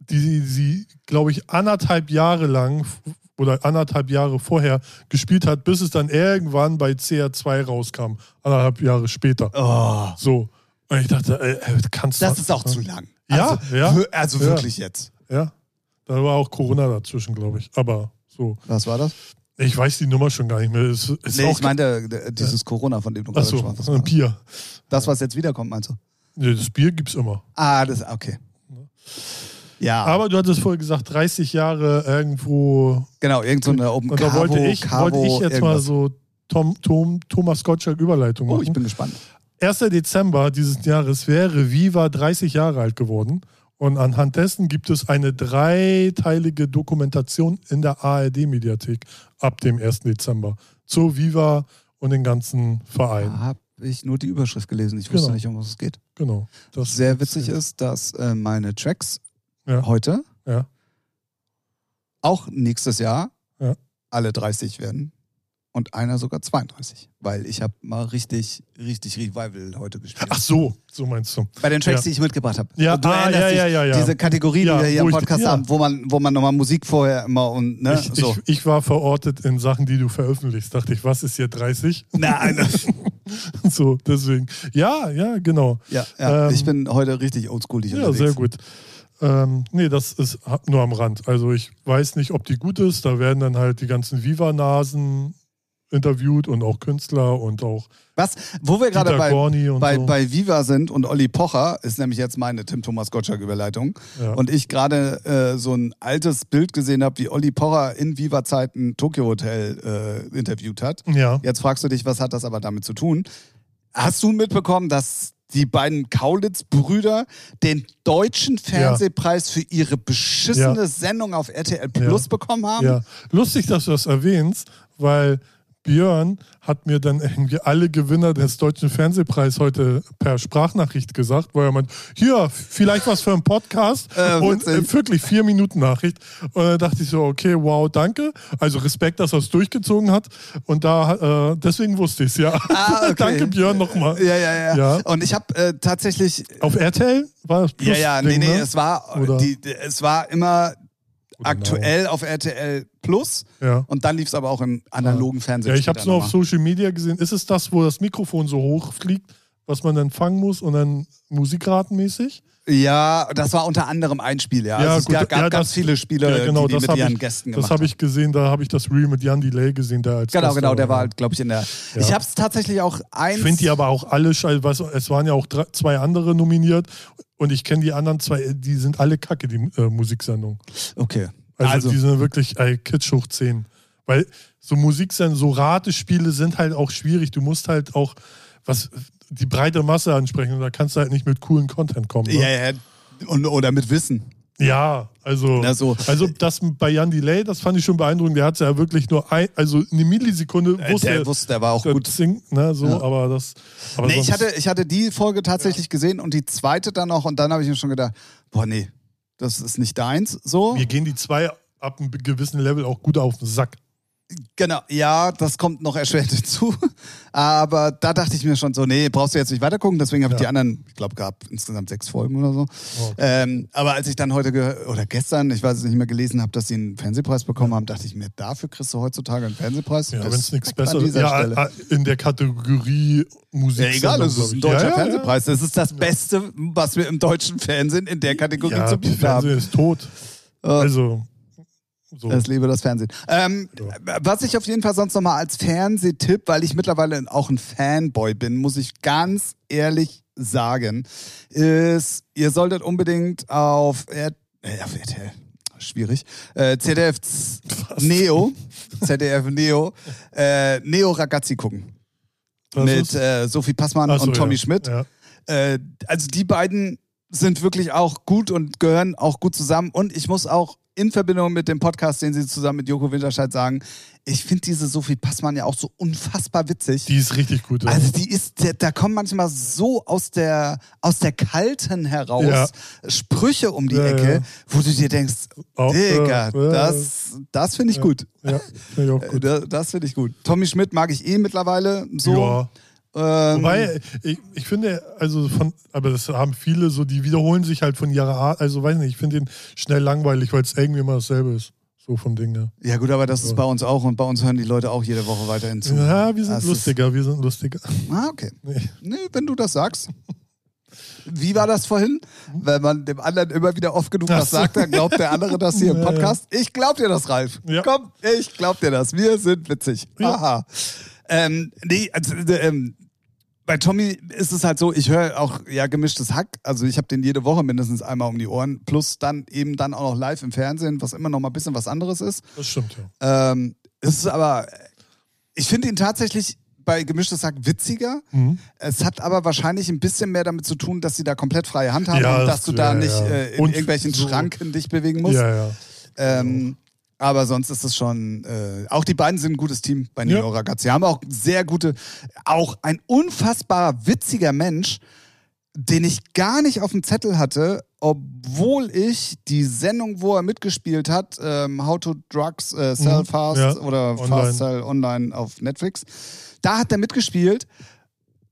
die sie, glaube ich, anderthalb Jahre lang oder anderthalb Jahre vorher gespielt hat, bis es dann irgendwann bei CR2 rauskam. Anderthalb Jahre später. Oh, So. Und ich dachte, ey, ey, kannst du. das ist auch zu lang. Ja, also, ja, Also ja. wirklich jetzt. Ja. Da war auch Corona dazwischen, glaube ich. Aber so. Was war das? Ich weiß die Nummer schon gar nicht mehr. Es ist Nee, ich meinte äh, dieses Corona, von dem du gerade Achso, gesprochen hast. ein Bier. Das, was jetzt wiederkommt, meinst du? Nee, das Bier gibt's immer. Ah, das, okay. Ja, Aber du hattest vorher gesagt, 30 Jahre irgendwo. genau, irgend so eine Open Und da wollte ich, Cavo, wollte ich jetzt mal irgendwas. so Tom, Tom, Thomas Gottschalk Überleitung Oh, machen. ich bin gespannt. 1. Dezember dieses Jahres wäre Viva 30 Jahre alt geworden. Und anhand dessen gibt es eine dreiteilige Dokumentation in der ARD-Mediathek ab dem 1. Dezember zu Viva und den ganzen Verein. Habe ich nur die Überschrift gelesen. Ich wusste Genau. nicht, um was es geht. Genau. Das Sehr witzig ist, dass äh, meine Tracks Ja. heute Ja. auch nächstes Jahr Ja. alle 30 werden und einer sogar 32, weil ich habe mal richtig, richtig Revival heute gespielt. Ach so, so meinst du. Bei den Tracks, Ja. die ich mitgebracht habe. Ja, Und du ah, ja, ja, ja, ja. Diese Kategorie, Ja, die wir hier im ich- Podcast ja. haben, wo man, wo man nochmal Musik vorher immer und ne, Ich, so. ich, ich war verortet in Sachen, die du veröffentlichst. Dachte ich, was ist hier 30? Nein, So, deswegen. Ja, ja, genau. ja, ja. Ähm, ich bin heute richtig oldschoolig Ja, unterwegs. sehr gut. Ähm, nee, das ist nur am Rand. Also ich weiß nicht, ob die gut ist. Da werden dann halt die ganzen Viva-Nasen interviewt und auch Künstler und auch Was, wo wir gerade bei, bei, so. bei Viva sind und Olli Pocher, ist nämlich jetzt meine Tim Thomas Gottschalk-Überleitung. Ja. Und ich gerade äh, so ein altes Bild gesehen habe, wie Olli Pocher in Viva-Zeiten Tokyo Hotel äh, interviewt hat. ja. Jetzt fragst du dich, was hat das aber damit zu tun? Hast du mitbekommen, dass die beiden Kaulitz-Brüder den deutschen Fernsehpreis für ihre beschissene. Sendung auf RTL Plus bekommen haben? Ja, lustig, dass du das erwähnst, weil Björn hat mir dann irgendwie alle Gewinner des Deutschen Fernsehpreis heute per Sprachnachricht gesagt, weil er meint, hier, vielleicht was für einen Podcast Äh, und äh, wirklich vier Minuten Nachricht. Und dann dachte ich so, okay, wow, danke. Also Respekt, dass er es durchgezogen hat. Und da, äh, deswegen wusste ich es, ja. Ah, okay. danke Björn nochmal. Ja, ja, ja. Ja. Und ich habe äh, tatsächlich Auf RTL war das Plus Ja, ja, nee, Ding, nee, ne? es war, die, es war immer aktuell auf RTL Plus Ja. und dann lief es aber auch im analogen Fernsehen. Ja, ich habe es nur auf. Social Media gesehen. Ist es das, wo das Mikrofon so hoch fliegt, was man dann fangen muss und dann musikratenmäßig? Ja, das war unter anderem ein Spiel, ja. Ja, also es gut, gab ja, ganz das- viele Spiele, ja, genau, die die das mit ihren ich- Gästen Das gemacht habe haben. ich gesehen, da habe ich das Reel mit Jan Delay gesehen, der als Genau, Gast genau, der war halt, glaube ich, in der. Ich habe es tatsächlich auch eins. Ich finde die aber auch alle scheiße. weißt Es waren ja auch drei, zwei andere nominiert und ich kenne die anderen zwei, die sind alle kacke, die äh, Musiksendungen. Okay. Also, Also, die sind wirklich ey, Kitsch hoch 10. Weil so Musiksendungen, so Ratespiele sind halt auch schwierig. Du musst halt auch was die breite Masse ansprechen und da kannst du halt nicht mit coolen Content kommen. Ne? ja, ja. Und, oder mit Wissen. Ja, also, so. also das bei Jan Delay, das fand ich schon beeindruckend. Der hat ja wirklich nur ein, also eine Millisekunde Äh, wusste der er, wusste, der war auch der gut. singt, ne, so, Ja. aber das. Aber Nee, ich hatte, ich hatte die Folge tatsächlich gesehen und die zweite dann noch und dann habe ich mir schon gedacht, boah, nee, das ist nicht deins. So. mir gehen die zwei ab einem gewissen Level auch gut auf den Sack. Genau, ja, das kommt noch erschwert hinzu. Aber da dachte ich mir schon so, nee, brauchst du jetzt nicht weitergucken. Deswegen habe ich Ja. die anderen, ich glaube, gab insgesamt sechs Folgen oder so. Oh. Ähm, aber als ich dann heute oder gestern, ich weiß es nicht mehr, gelesen habe, dass sie einen Fernsehpreis bekommen haben, dachte ich mir, dafür kriegst du heutzutage einen Fernsehpreis. Ja, wenn es nichts Besseres dieser ja, Stelle. äh, in der Kategorie Musik. Ja, egal, es ist ein deutscher ja, ja, Fernsehpreis. Das ist das Beste, was wir im deutschen Fernsehen in der Kategorie Ja, zu ja bieten Fernsehen haben. ist tot. Äh, Also, so. Es lebe das Fernsehen. Ähm, Ja. Was ich auf jeden Fall sonst nochmal als Fernsehtipp, weil ich mittlerweile auch ein Fanboy bin, muss ich ganz ehrlich sagen, ist, ihr solltet unbedingt auf, R äh, auf RTL, schwierig, äh, ZDF Z- Neo, ZDF Neo, äh, Neo Ragazzi gucken. Das mit äh, Sophie Passmann so, und Tommy ja. Schmidt. Ja. Äh, also die beiden sind wirklich auch gut und gehören auch gut zusammen. Und ich muss auch in Verbindung mit dem Podcast, den sie zusammen mit Joko Winterscheid sagen, ich finde diese Sophie Passmann ja auch so unfassbar witzig. Die ist richtig gut. Ja. also die ist, da- kommen manchmal so aus der, aus der Kalten heraus Ja. Sprüche um die Ja, Ecke, wo du dir denkst, Auch, Digga, äh, äh, das, das finde ich gut. ja, finde ich auch Äh, gut. da- Das finde ich gut. Tommy Schmidt mag ich eh mittlerweile so. Ja. Ähm, Wobei, ich, ich finde, also von, aber das haben viele so, die wiederholen sich halt von ihrer Art, also weiß nicht, ich finde ihn schnell langweilig, weil es irgendwie immer dasselbe ist. So vom Ding her. Ja gut, aber das ist bei uns auch und bei uns hören die Leute auch jede Woche weiterhin zu. Ja, wir sind Das lustiger, wir sind lustiger. Ah, okay. Nee. Nee, wenn du das sagst. Wie war das vorhin? Wenn man dem anderen immer wieder oft genug Ach was sagt, dann glaubt der andere das hier im. Podcast. Ich glaub dir das, Ralf. Ja. Komm, ich glaub dir das. Wir sind witzig. Ja. Aha. Ähm, nee, also, äh, ähm, bei Tommy ist es halt so, ich höre auch ja gemischtes Hack. Also ich habe den jede Woche mindestens einmal um die Ohren. Plus dann eben dann auch noch live im Fernsehen, was immer noch mal ein bisschen was anderes ist. Das stimmt, ja. Ähm, es ist aber, ich finde ihn tatsächlich bei gemischtes Hack witziger. Mhm. Es hat aber wahrscheinlich ein bisschen mehr damit zu tun, dass sie da komplett freie Hand haben Ja, und dass das- du da ja, nicht äh, in Und irgendwelchen so- Schranken dich bewegen musst. Ja, ja. Ähm, aber sonst ist es schon, äh, auch die beiden sind ein gutes Team bei Neo Ja. Ragazzi. Haben auch sehr gute, auch ein unfassbar witziger Mensch, den ich gar nicht auf dem Zettel hatte, obwohl ich die Sendung, wo er mitgespielt hat, ähm, How to Drugs äh, Sell Mhm. Fast Ja, oder online. Fast Sell Online auf Netflix, da hat er mitgespielt.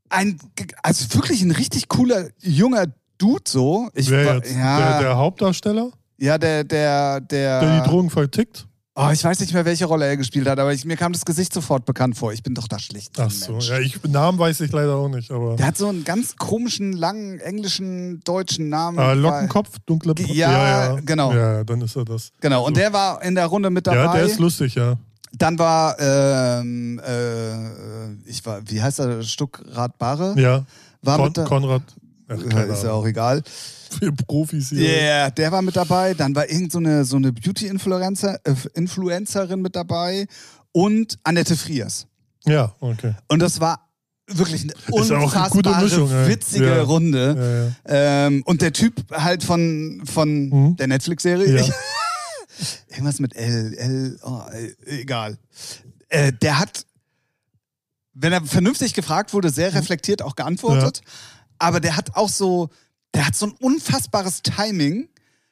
Ein, also wirklich ein richtig cooler junger Dude so. Ich Wer jetzt? ja, Der, der Hauptdarsteller, ja, der, der, der. der die Drogen vertickt? Oh, ich weiß nicht mehr, welche Rolle er gespielt hat, aber ich, mir kam das Gesicht sofort bekannt vor. Ich bin doch da schlicht. Ach so, Mensch. ja, ich, Namen weiß ich leider auch nicht, aber. Der hat so einen ganz komischen, langen, englischen, deutschen Namen. Ah, Lockenkopf, dunkle Ge- ja, genau. Ja, dann ist er das. Genau, und So. der war in der Runde mit dabei. Ja, der ist lustig, ja. Dann war, ähm, äh, ich war, wie heißt er, Stuckrad Barre? Ja. War Kon mit da- Konrad. Ach, Ja, keine ist ja auch egal. Für Profis hier. Yeah, der war mit dabei. Dann war irgend so eine, so eine Beauty-Influencer, äh, Influencerin mit dabei und Annette Friers. Ja, okay. Und das war wirklich eine eine unfassbare, gute Mischung, witzige Ja. Runde. Ja, ja. Ähm, und der Typ halt von, von Mhm. der Netflix-Serie. Ja. Irgendwas mit L, L, oh, egal. Äh, der hat, wenn er vernünftig gefragt wurde, sehr reflektiert auch geantwortet. Aber der hat auch so, der hat so ein unfassbares Timing,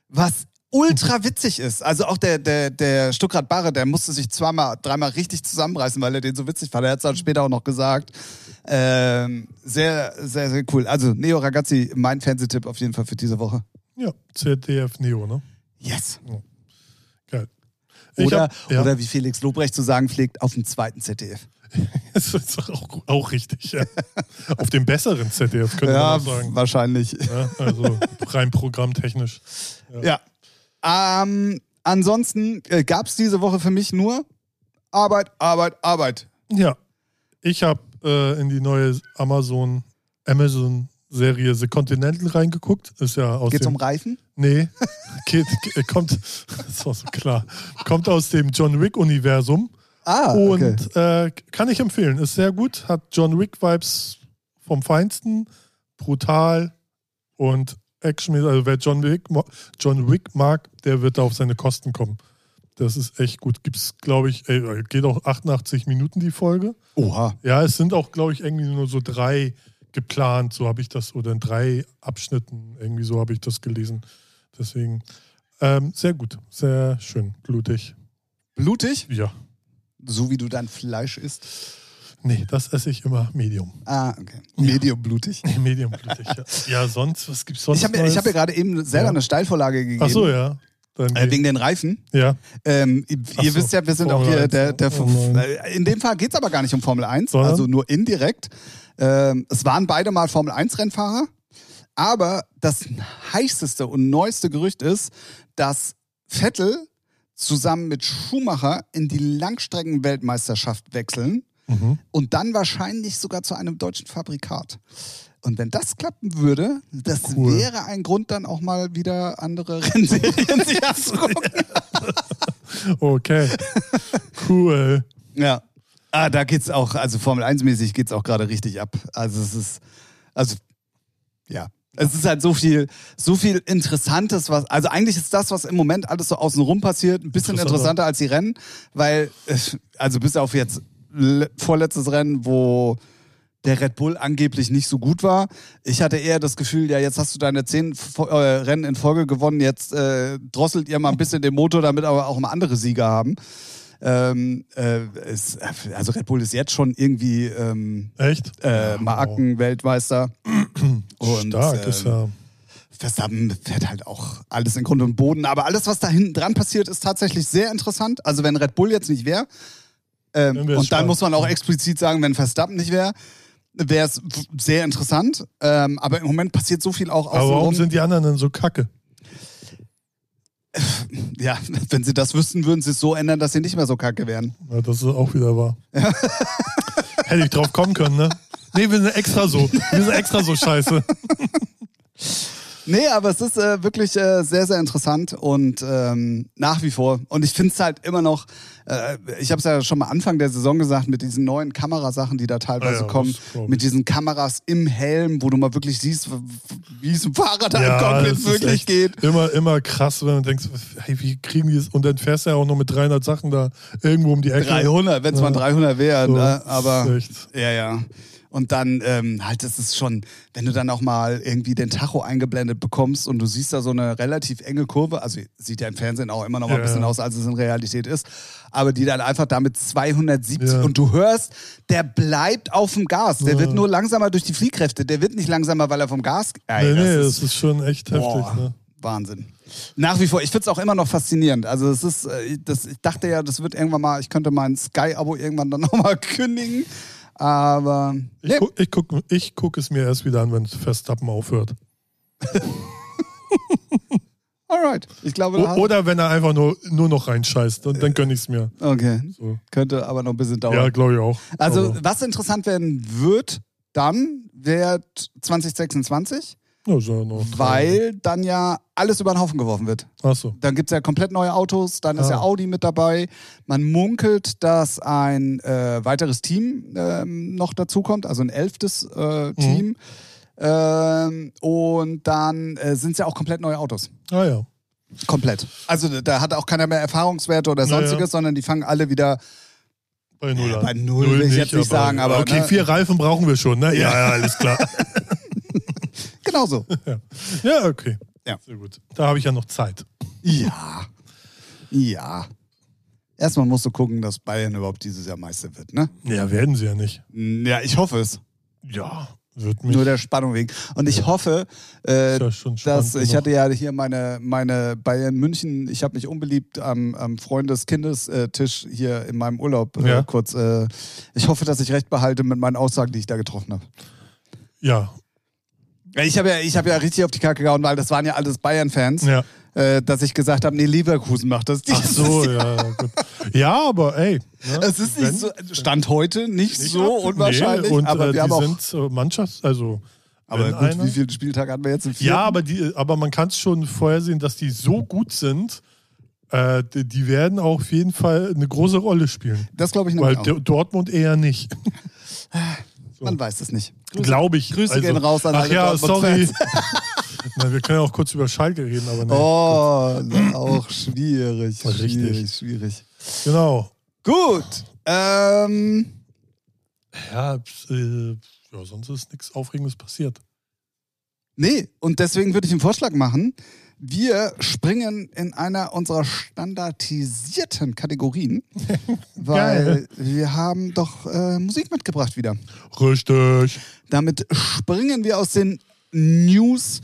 was ultra witzig ist. Also auch der, der, der Stuckrad Barre, der musste sich zweimal, dreimal richtig zusammenreißen, weil er den so witzig fand. Er hat es dann später auch noch gesagt. Ähm, sehr, sehr, sehr cool. Also Neo Ragazzi, mein Fernsehtipp auf jeden Fall für diese Woche. ja, ZDF Neo, ne? Yes. Geil. Ich Oder, hab, ja, oder wie Felix Lobrecht zu sagen pflegt, auf dem zweiten ZDF. das ist auch, auch richtig, ja. Auf dem besseren ZDF, könnte man auch sagen. wahrscheinlich. Ja, also rein programmtechnisch. Ja. Ähm, ansonsten äh, gab es diese Woche für mich nur Arbeit, Arbeit, Arbeit. Ja, ich habe äh, in die neue Amazon Amazon Serie The Continental reingeguckt. Ist ja aus Geht's dem um Reifen? Nee, geht, ge- kommt, das war so klar. Kommt aus dem John Wick Ah, und äh, kann ich empfehlen. Ist sehr gut, hat John Wick Vibes vom Feinsten, brutal und Action. Also wer John Wick, John Wick mag, der wird da auf seine Kosten kommen. Das ist echt gut. Gibt's, glaube ich, ey, geht auch 88 Minuten die Folge. Oha. Ja, es sind auch, glaube ich, irgendwie nur so drei geplant, so habe ich das, oder in drei Abschnitten, irgendwie so habe ich das gelesen. Deswegen ähm, sehr gut, sehr schön, blutig. Blutig? Ja, So wie du dein Fleisch isst. nee, das esse ich immer Medium. Ah, okay. Medium blutig. Medium blutig, ja. Ja, sonst, was gibt's sonst? Ich habe hab mir gerade eben selber Ja. eine Steilvorlage gegeben. Ach so, ja. Äh, wegen den Reifen. ja, Ähm, ihr so, wisst ja, wir sind Formel auch hier 1, der, ja. der Oh äh, In dem Fall geht es aber gar nicht um Formel 1, Sondern? also nur indirekt. Ähm, es waren beide mal Formel 1 Rennfahrer, aber das heißeste und neueste Gerücht ist, dass Vettel zusammen mit Schumacher in die Langstreckenweltmeisterschaft wechseln mhm. und dann wahrscheinlich sogar zu einem deutschen Fabrikat. Und wenn das klappen würde, das Cool. wäre ein Grund, dann auch mal wieder andere Rennserien sich anzugucken. okay, cool. Ja. Ah, da geht's auch, also Formel 1-mäßig geht's auch gerade richtig ab. Also es ist, also, ja. Es ist halt so viel, so viel Interessantes, was, also eigentlich ist das, was im Moment alles so außenrum passiert, ein bisschen Interessanter. als die Rennen, weil, äh, also bis auf jetzt le- vorletztes Rennen, wo der Red Bull angeblich nicht so gut war. Ich hatte eher das Gefühl, ja, jetzt hast du deine zehn äh, Rennen in Folge gewonnen, jetzt äh, drosselt ihr mal ein bisschen den Motor, damit aber auch mal andere Sieger haben. Ähm, äh, es, also Red Bull ist jetzt schon irgendwie ähm, Echt? äh, Markenweltmeister. Und, Stark, ist ähm, ja. Verstappen fährt halt auch alles in Grund und Boden. Aber alles, was da hinten dran passiert, ist tatsächlich sehr interessant. Also wenn Red Bull jetzt nicht wäre, ähm, und dann spannend. muss man auch explizit sagen, wenn Verstappen nicht wäre, wäre es sehr interessant. Ähm, aber im Moment passiert so viel auch Aber warum sind die anderen dann so kacke? Ja, wenn sie das wüssten, würden sie es so ändern, dass sie nicht mehr so kacke wären. Ja, das ist auch wieder wahr. Hätte ich drauf kommen können, ne? Nee, wir sind extra so. Wir sind extra so scheiße. Nee, aber es ist äh, wirklich äh, sehr, sehr interessant und ähm, nach wie vor. Und ich finde es halt immer noch, äh, ich habe es ja schon mal Anfang der Saison gesagt, mit diesen neuen Kamerasachen, die da teilweise Ah ja, kommen, mit diesen Kameras im Helm, wo du mal wirklich siehst, wie es dem Fahrer da im ist wirklich geht. Immer, immer krass, wenn man denkt, hey, wie kriegen die es? Und dann fährst du ja auch noch mit 300 Sachen da irgendwo um die Ecke. 300, wenn es mal 300 wäre, So, ne? aber ja, ja. Und dann ähm, halt, das ist schon, wenn du dann auch mal irgendwie den Tacho eingeblendet bekommst und du siehst da so eine relativ enge Kurve, also sieht ja im Fernsehen auch immer noch mal ein Ja, bisschen ja. aus, als es in Realität ist, aber die dann einfach damit 270 Ja. und du hörst, der bleibt auf dem Gas, der Ja. wird nur langsamer durch die Fliehkräfte, der wird nicht langsamer, weil er vom Gas. Ey, Nee, nee, das das ist ist schon echt heftig. Boah, Ne? Wahnsinn. Nach wie vor, ich finde es auch immer noch faszinierend. Also es ist, äh, das, ich dachte ja, das wird irgendwann mal, ich könnte mein Sky-Abo irgendwann dann nochmal kündigen. Aber Ich, nee, guck, ich, guck, ich guck es mir erst wieder an, wenn Verstappen aufhört. alright. Ich glaube, O oder wenn er einfach nur, nur noch reinscheißt. Und dann gönn ich es mir. okay. So. Könnte aber noch ein bisschen dauern. Ja, glaube ich auch. also, Aber, was interessant werden wird, dann wird 2026, ja, ist ja weil dann ja alles über den Haufen geworfen wird. Achso. Dann gibt es ja komplett neue Autos, dann ist Ah. ja Audi mit dabei. Man munkelt, dass ein äh, weiteres Team ähm, noch dazukommt, also ein elftes Mhm. äh, Team. Ähm, und dann äh, sind es ja auch komplett neue Autos. Ah ja. Komplett. Also da hat auch keiner mehr Erfahrungswerte oder Naja. sonstiges, sondern die fangen alle wieder. Bei Null an. bei Null will ich jetzt nicht sagen, aber, Okay, ne? vier Reifen brauchen wir schon, ne? Ja, ja, alles klar. Genauso. ja, okay. Ja. Sehr gut. Da habe ich ja noch Zeit. ja. Ja. Erstmal musst du gucken, dass Bayern überhaupt dieses Jahr Meister wird, ne? Ja, werden sie ja nicht. Ja, ich hoffe es. Ja, wird mich. Nur der Spannung wegen. Und ich hoffe, äh, ja dass ich hatte ja hier meine, meine Bayern München, ich habe mich unbeliebt am, am Freundes-Kindes-Tisch hier in meinem Urlaub äh, Ja. kurz. Äh, ich hoffe, dass ich recht behalte mit meinen Aussagen, die ich da getroffen habe. Ja, Ja, Ich habe ja, ich hab ja richtig auf die Kacke gehauen, weil das waren ja alles Bayern-Fans, ja. äh, dass ich gesagt habe, nee, Leverkusen macht das. Ach so, ja, ja, gut. Ja, aber ey. Ne? Es ist nicht so, Stand heute nicht, nicht so unwahrscheinlich, Nee, und aber äh, wir die haben auch. sind Mannschafts-, also. aber gut, einer- wie viele Spieltage hatten wir jetzt? Ja, aber, die, aber man kann es schon vorhersehen, dass die so gut sind, äh, die, die werden auch auf jeden Fall eine große Rolle spielen. Das glaube ich Weil nämlich auch. Dortmund eher nicht. Man weiß es nicht. Glaube ich. Grüße Also- gehen raus an Ach alle ja, sorry. Na, wir können ja auch kurz über Schalke reden, aber nee. Oh, auch schwierig. Richtig. Schwierig, schwierig. Genau. Gut. Ähm, Ja, äh, ja, sonst ist nichts Aufregendes passiert. nee, und deswegen würde ich einen Vorschlag machen. Wir springen in einer unserer standardisierten Kategorien, weil wir haben doch äh, Musik mitgebracht wieder. Richtig. Damit springen wir aus den News,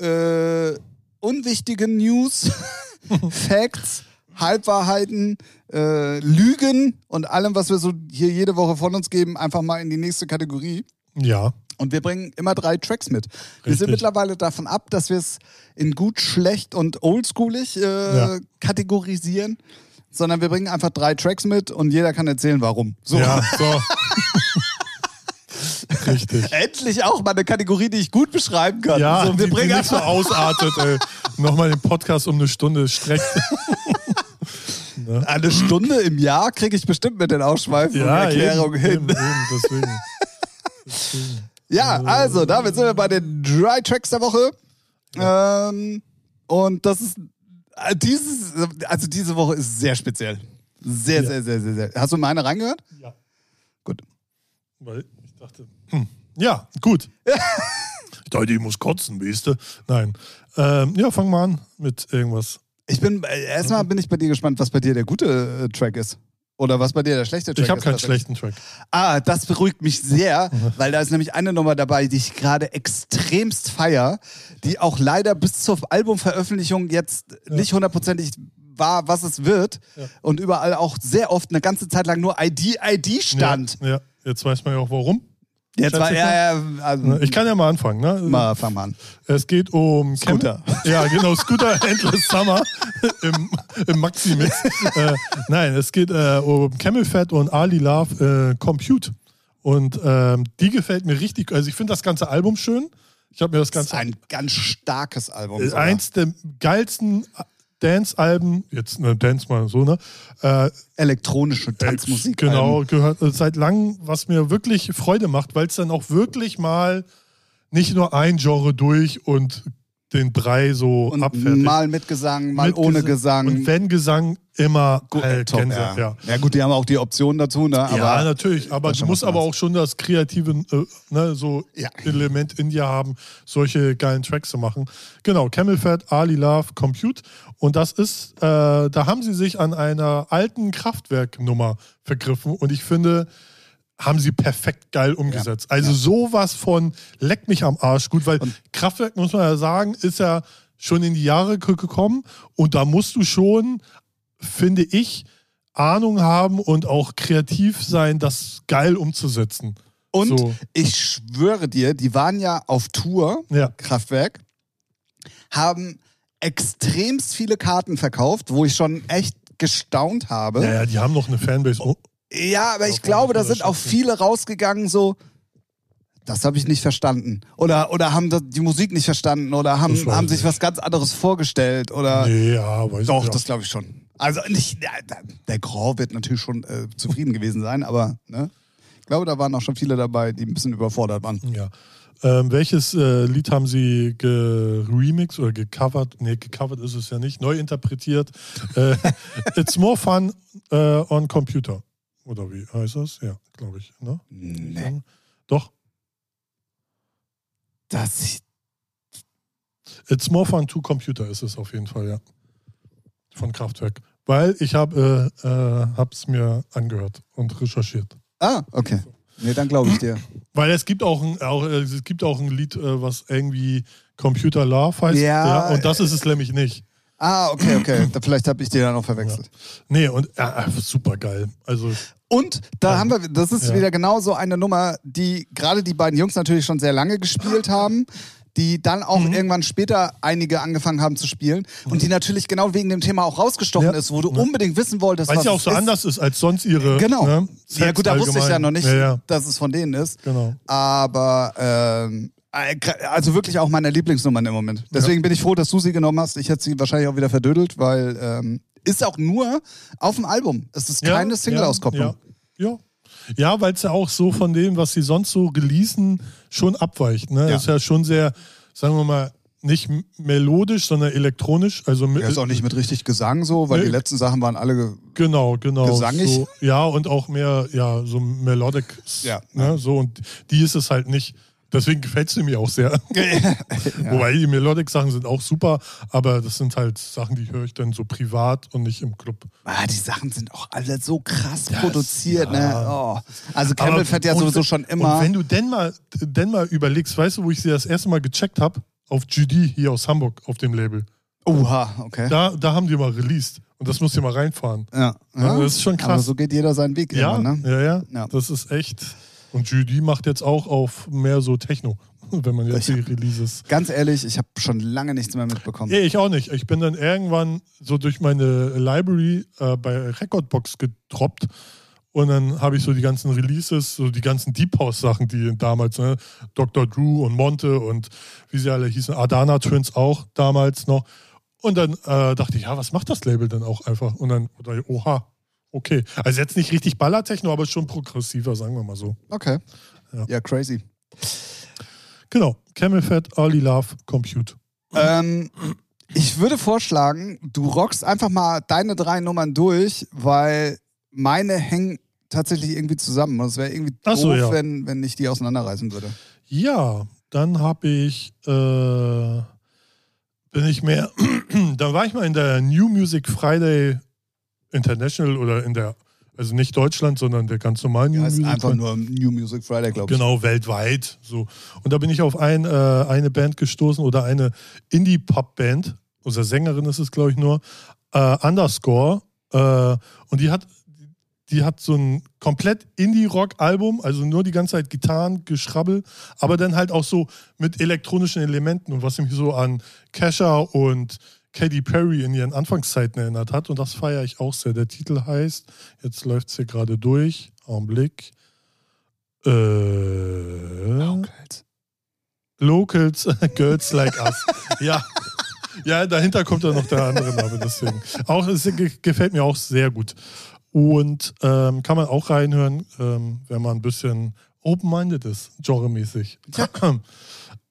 äh, unwichtigen News, Facts, Halbwahrheiten, äh, Lügen und allem, was wir so hier jede Woche von uns geben, einfach mal in die nächste Kategorie. Ja. Und wir bringen immer drei Tracks mit. Wir Richtig. sind mittlerweile davon ab, dass wir es in gut, schlecht und oldschoolig äh, Ja. kategorisieren, sondern wir bringen einfach drei Tracks mit und jeder kann erzählen, warum. So. Ja, so. Richtig. Endlich auch mal eine Kategorie, die ich gut beschreiben kann. Ja, so, wir die, bringen die nicht so ausartet, ey. Nochmal den Podcast um eine Stunde streckt. eine Stunde im Jahr kriege ich bestimmt mit den Ausschweifen und Erklärungen hin. Eben, eben, deswegen. deswegen. Ja, also damit sind wir bei den Dry Tracks der Woche. Ähm, und das ist äh, dieses, also diese Woche ist sehr speziell. Sehr, Ja. sehr, sehr, sehr, sehr. Hast du meine reingehört? Ja. Gut. Weil ich dachte, hm, ja, gut. ich dachte, ich muss kotzen, du? Nein. Ähm, ja, fang mal an mit irgendwas. Ich bin, äh, erstmal bin ich bei dir gespannt, was bei dir der gute äh, Track ist. Oder was bei dir der schlechte Track Ich habe ist, keinen tatsächlich? schlechten Track. Ah, das beruhigt mich sehr, weil da ist nämlich eine Nummer dabei, die ich gerade extremst feier, die auch leider bis zur Albumveröffentlichung jetzt nicht hundertprozentig war, was es wird Ja. und überall auch sehr oft eine ganze Zeit lang nur ID, ID stand. Ja, ja, jetzt weiß man ja auch warum. Jetzt war er, ja, also, Ich kann ja mal anfangen. Ne? mal, fang mal an. Es geht um Scooter. Cam ja, genau, Scooter Endless Summer im, im Maxi-Mix. äh, nein, es geht äh, um Camel Fat und Ali Love äh, Compute. Und ähm, die gefällt mir richtig. Also ich finde das ganze Album schön. Ich habe mir das Das ist ganze ein ganz starkes Album. äh, sogar. eins der geilsten Dance-Alben, jetzt ne, Dance mal so, ne? Äh, Elektronische Tanzmusik. Genau, gehört äh, seit langem, was mir wirklich Freude macht, weil es dann auch wirklich mal nicht nur ein Genre durch und den Brei so Und abfertigt. mal mit Gesang, mal Mit ohne Gesa- Gesang. Und wenn Gesang, immer Gut, äh, top, ja. ja. ja gut, die haben auch die Option dazu, ne? Aber ja, natürlich, aber du musst aber auch schon das kreative äh, ne, so Ja. Element in dir haben, solche geilen Tracks zu machen. Genau, Camel Fat, Ali Love, Compute. Und das ist, äh, da haben sie sich an einer alten Kraftwerknummer vergriffen und ich finde, haben sie perfekt geil umgesetzt. Also sowas von leck mich am Arsch gut, weil Kraftwerk, muss man ja sagen, ist ja schon in die Jahre ge- gekommen und da musst du schon, finde ich, Ahnung haben und auch kreativ sein, das geil umzusetzen. Und So. ich schwöre dir, die waren ja auf Tour, Ja. Kraftwerk, haben extremst viele Karten verkauft, wo ich schon echt gestaunt habe. Ja, ja, die haben noch eine Fanbase. Oh, Ja, aber ich glaube, da sind auch viele rausgegangen, so, das habe ich nicht verstanden. Oder, oder haben die Musik nicht verstanden oder haben, haben ich sich nicht. was ganz anderes vorgestellt. Oder nee, ja, weiß Doch, ich das glaube ich schon. Also nicht, der, der- Grand wird natürlich schon äh, zufrieden gewesen sein, aber ne? ich glaube, da waren auch schon viele dabei, die ein bisschen überfordert waren. Ja. Ähm, welches äh, Lied haben Sie geremixed oder gecovert? Nee, gecovert ist es ja nicht. Neu interpretiert. äh, It's more fun äh, on computer. Oder wie heißt das? Ja, glaube ich. Ne? Nee. Doch. Das, It's more fun to computer ist es auf jeden Fall, ja. Von Kraftwerk. Weil ich habe äh, äh, hab's mir angehört und recherchiert. ah, okay. Nee, dann glaube ich dir. Weil es gibt auch ein, auch, äh, es gibt auch ein Lied, äh, was irgendwie Computer Love heißt. Ja, und das ist es nämlich nicht. Ah, okay, okay. Da, vielleicht habe ich dir dann noch verwechselt. Nee, und äh, super geil. Also, Und da Ja. haben wir, das ist Ja. wieder genau so eine Nummer, die gerade die beiden Jungs natürlich schon sehr lange gespielt haben, die dann auch Mhm. irgendwann später einige angefangen haben zu spielen und die natürlich genau wegen dem Thema auch rausgestochen Ja. ist, wo du Ja. unbedingt wissen wolltest, weil was es ja auch so ist. anders ist als sonst ihre. Genau. Ne, Ja gut, da wusste ich ja allgemein. noch nicht, Ja, ja, dass es von denen ist. genau. Aber ähm, äh, also wirklich auch meine Lieblingsnummern im Moment. Deswegen bin ich froh, dass du sie genommen hast. Ich hätte sie wahrscheinlich auch wieder verdödelt, weil ähm, ist auch nur auf dem Album. Es ist Ja, keine Single-Auskopplung. Ja, ja. ja weil es ja auch so von dem, was sie sonst so releasen, schon abweicht. Ne? Ja. Ist ja schon sehr, sagen wir mal, nicht melodisch, sondern elektronisch. Also mit, Er ist auch nicht mit richtig Gesang so, weil Nee. die letzten Sachen waren alle. Ge Genau, genau. Gesangig? So, ja, und auch mehr, ja, so melodic. Ja. Ne, so, und die ist es halt nicht. Deswegen gefällt sie mir auch sehr. Wobei die Melodic-Sachen sind auch super, aber das sind halt Sachen, die höre ich dann so privat und nicht im Club. Ah, die Sachen sind auch alle so krass Das- produziert, ja. ne? Oh. Also Campbell fährt ja sowieso schon immer. Und wenn du denn mal, denn mal überlegst, weißt du, wo ich sie das erste Mal gecheckt habe? Auf GD hier aus Hamburg auf dem Label. Oha, okay. Da, da haben die mal released. Und das musst du mal reinfahren. Ja. Ja, das ist schon krass. Aber so geht jeder seinen Weg Ja, immer, ne? ja, ja, Ja. Das ist echt. Und GD macht jetzt auch auf mehr so Techno, wenn man jetzt Ich die Releases. Ganz ehrlich, ich habe schon lange nichts mehr mitbekommen. Nee, ich auch nicht. Ich bin dann irgendwann so durch meine Library äh, bei Recordbox gedroppt und dann habe ich so die ganzen Releases, so die ganzen Deep House Sachen, die damals, ne, Dr. Drew und Monte und wie sie alle hießen, Adana Twins auch damals noch. Und dann äh, dachte ich, ja, was macht das Label denn auch einfach? Und dann, oder, oha, okay. Also jetzt nicht richtig Ballertechno, aber schon progressiver, sagen wir mal so. Okay. Ja. Ja, crazy. Genau. Camel Fat, Early Love, Compute. Ähm, ich würde vorschlagen, du rockst einfach mal deine drei Nummern durch, weil meine hängen tatsächlich irgendwie zusammen. Und es wäre irgendwie doof, so, ja. wenn, wenn ich die auseinanderreißen würde. Ja, dann habe ich, äh, bin ich mehr, da war ich mal in der New Music Friday International oder in der Also nicht Deutschland, sondern der ganz normale New Ja, Music einfach Friday. nur New Music Friday, glaube ich. Genau, weltweit. So. Und da bin ich auf ein, äh, eine Band gestoßen oder eine Indie-Pop-Band. Unsere Sängerin ist es, glaube ich, nur. Äh, Underscore. Äh, und die hat, die hat so ein komplett Indie-Rock-Album, also nur die ganze Zeit Gitarren, Geschrabbel, aber dann halt auch so mit elektronischen Elementen und was mich so an Kesha und Katy Perry in ihren Anfangszeiten erinnert hat. Und das feiere ich auch sehr. Der Titel heißt, jetzt läuft es hier gerade durch, Augenblick. Äh, Locals. Locals, Girls Like Us. ja. Ja, dahinter kommt dann noch der andere Name, deswegen. Auch, es ge- gefällt mir auch sehr gut. Und ähm, kann man auch reinhören, ähm, wenn man ein bisschen open-minded ist, genremäßig.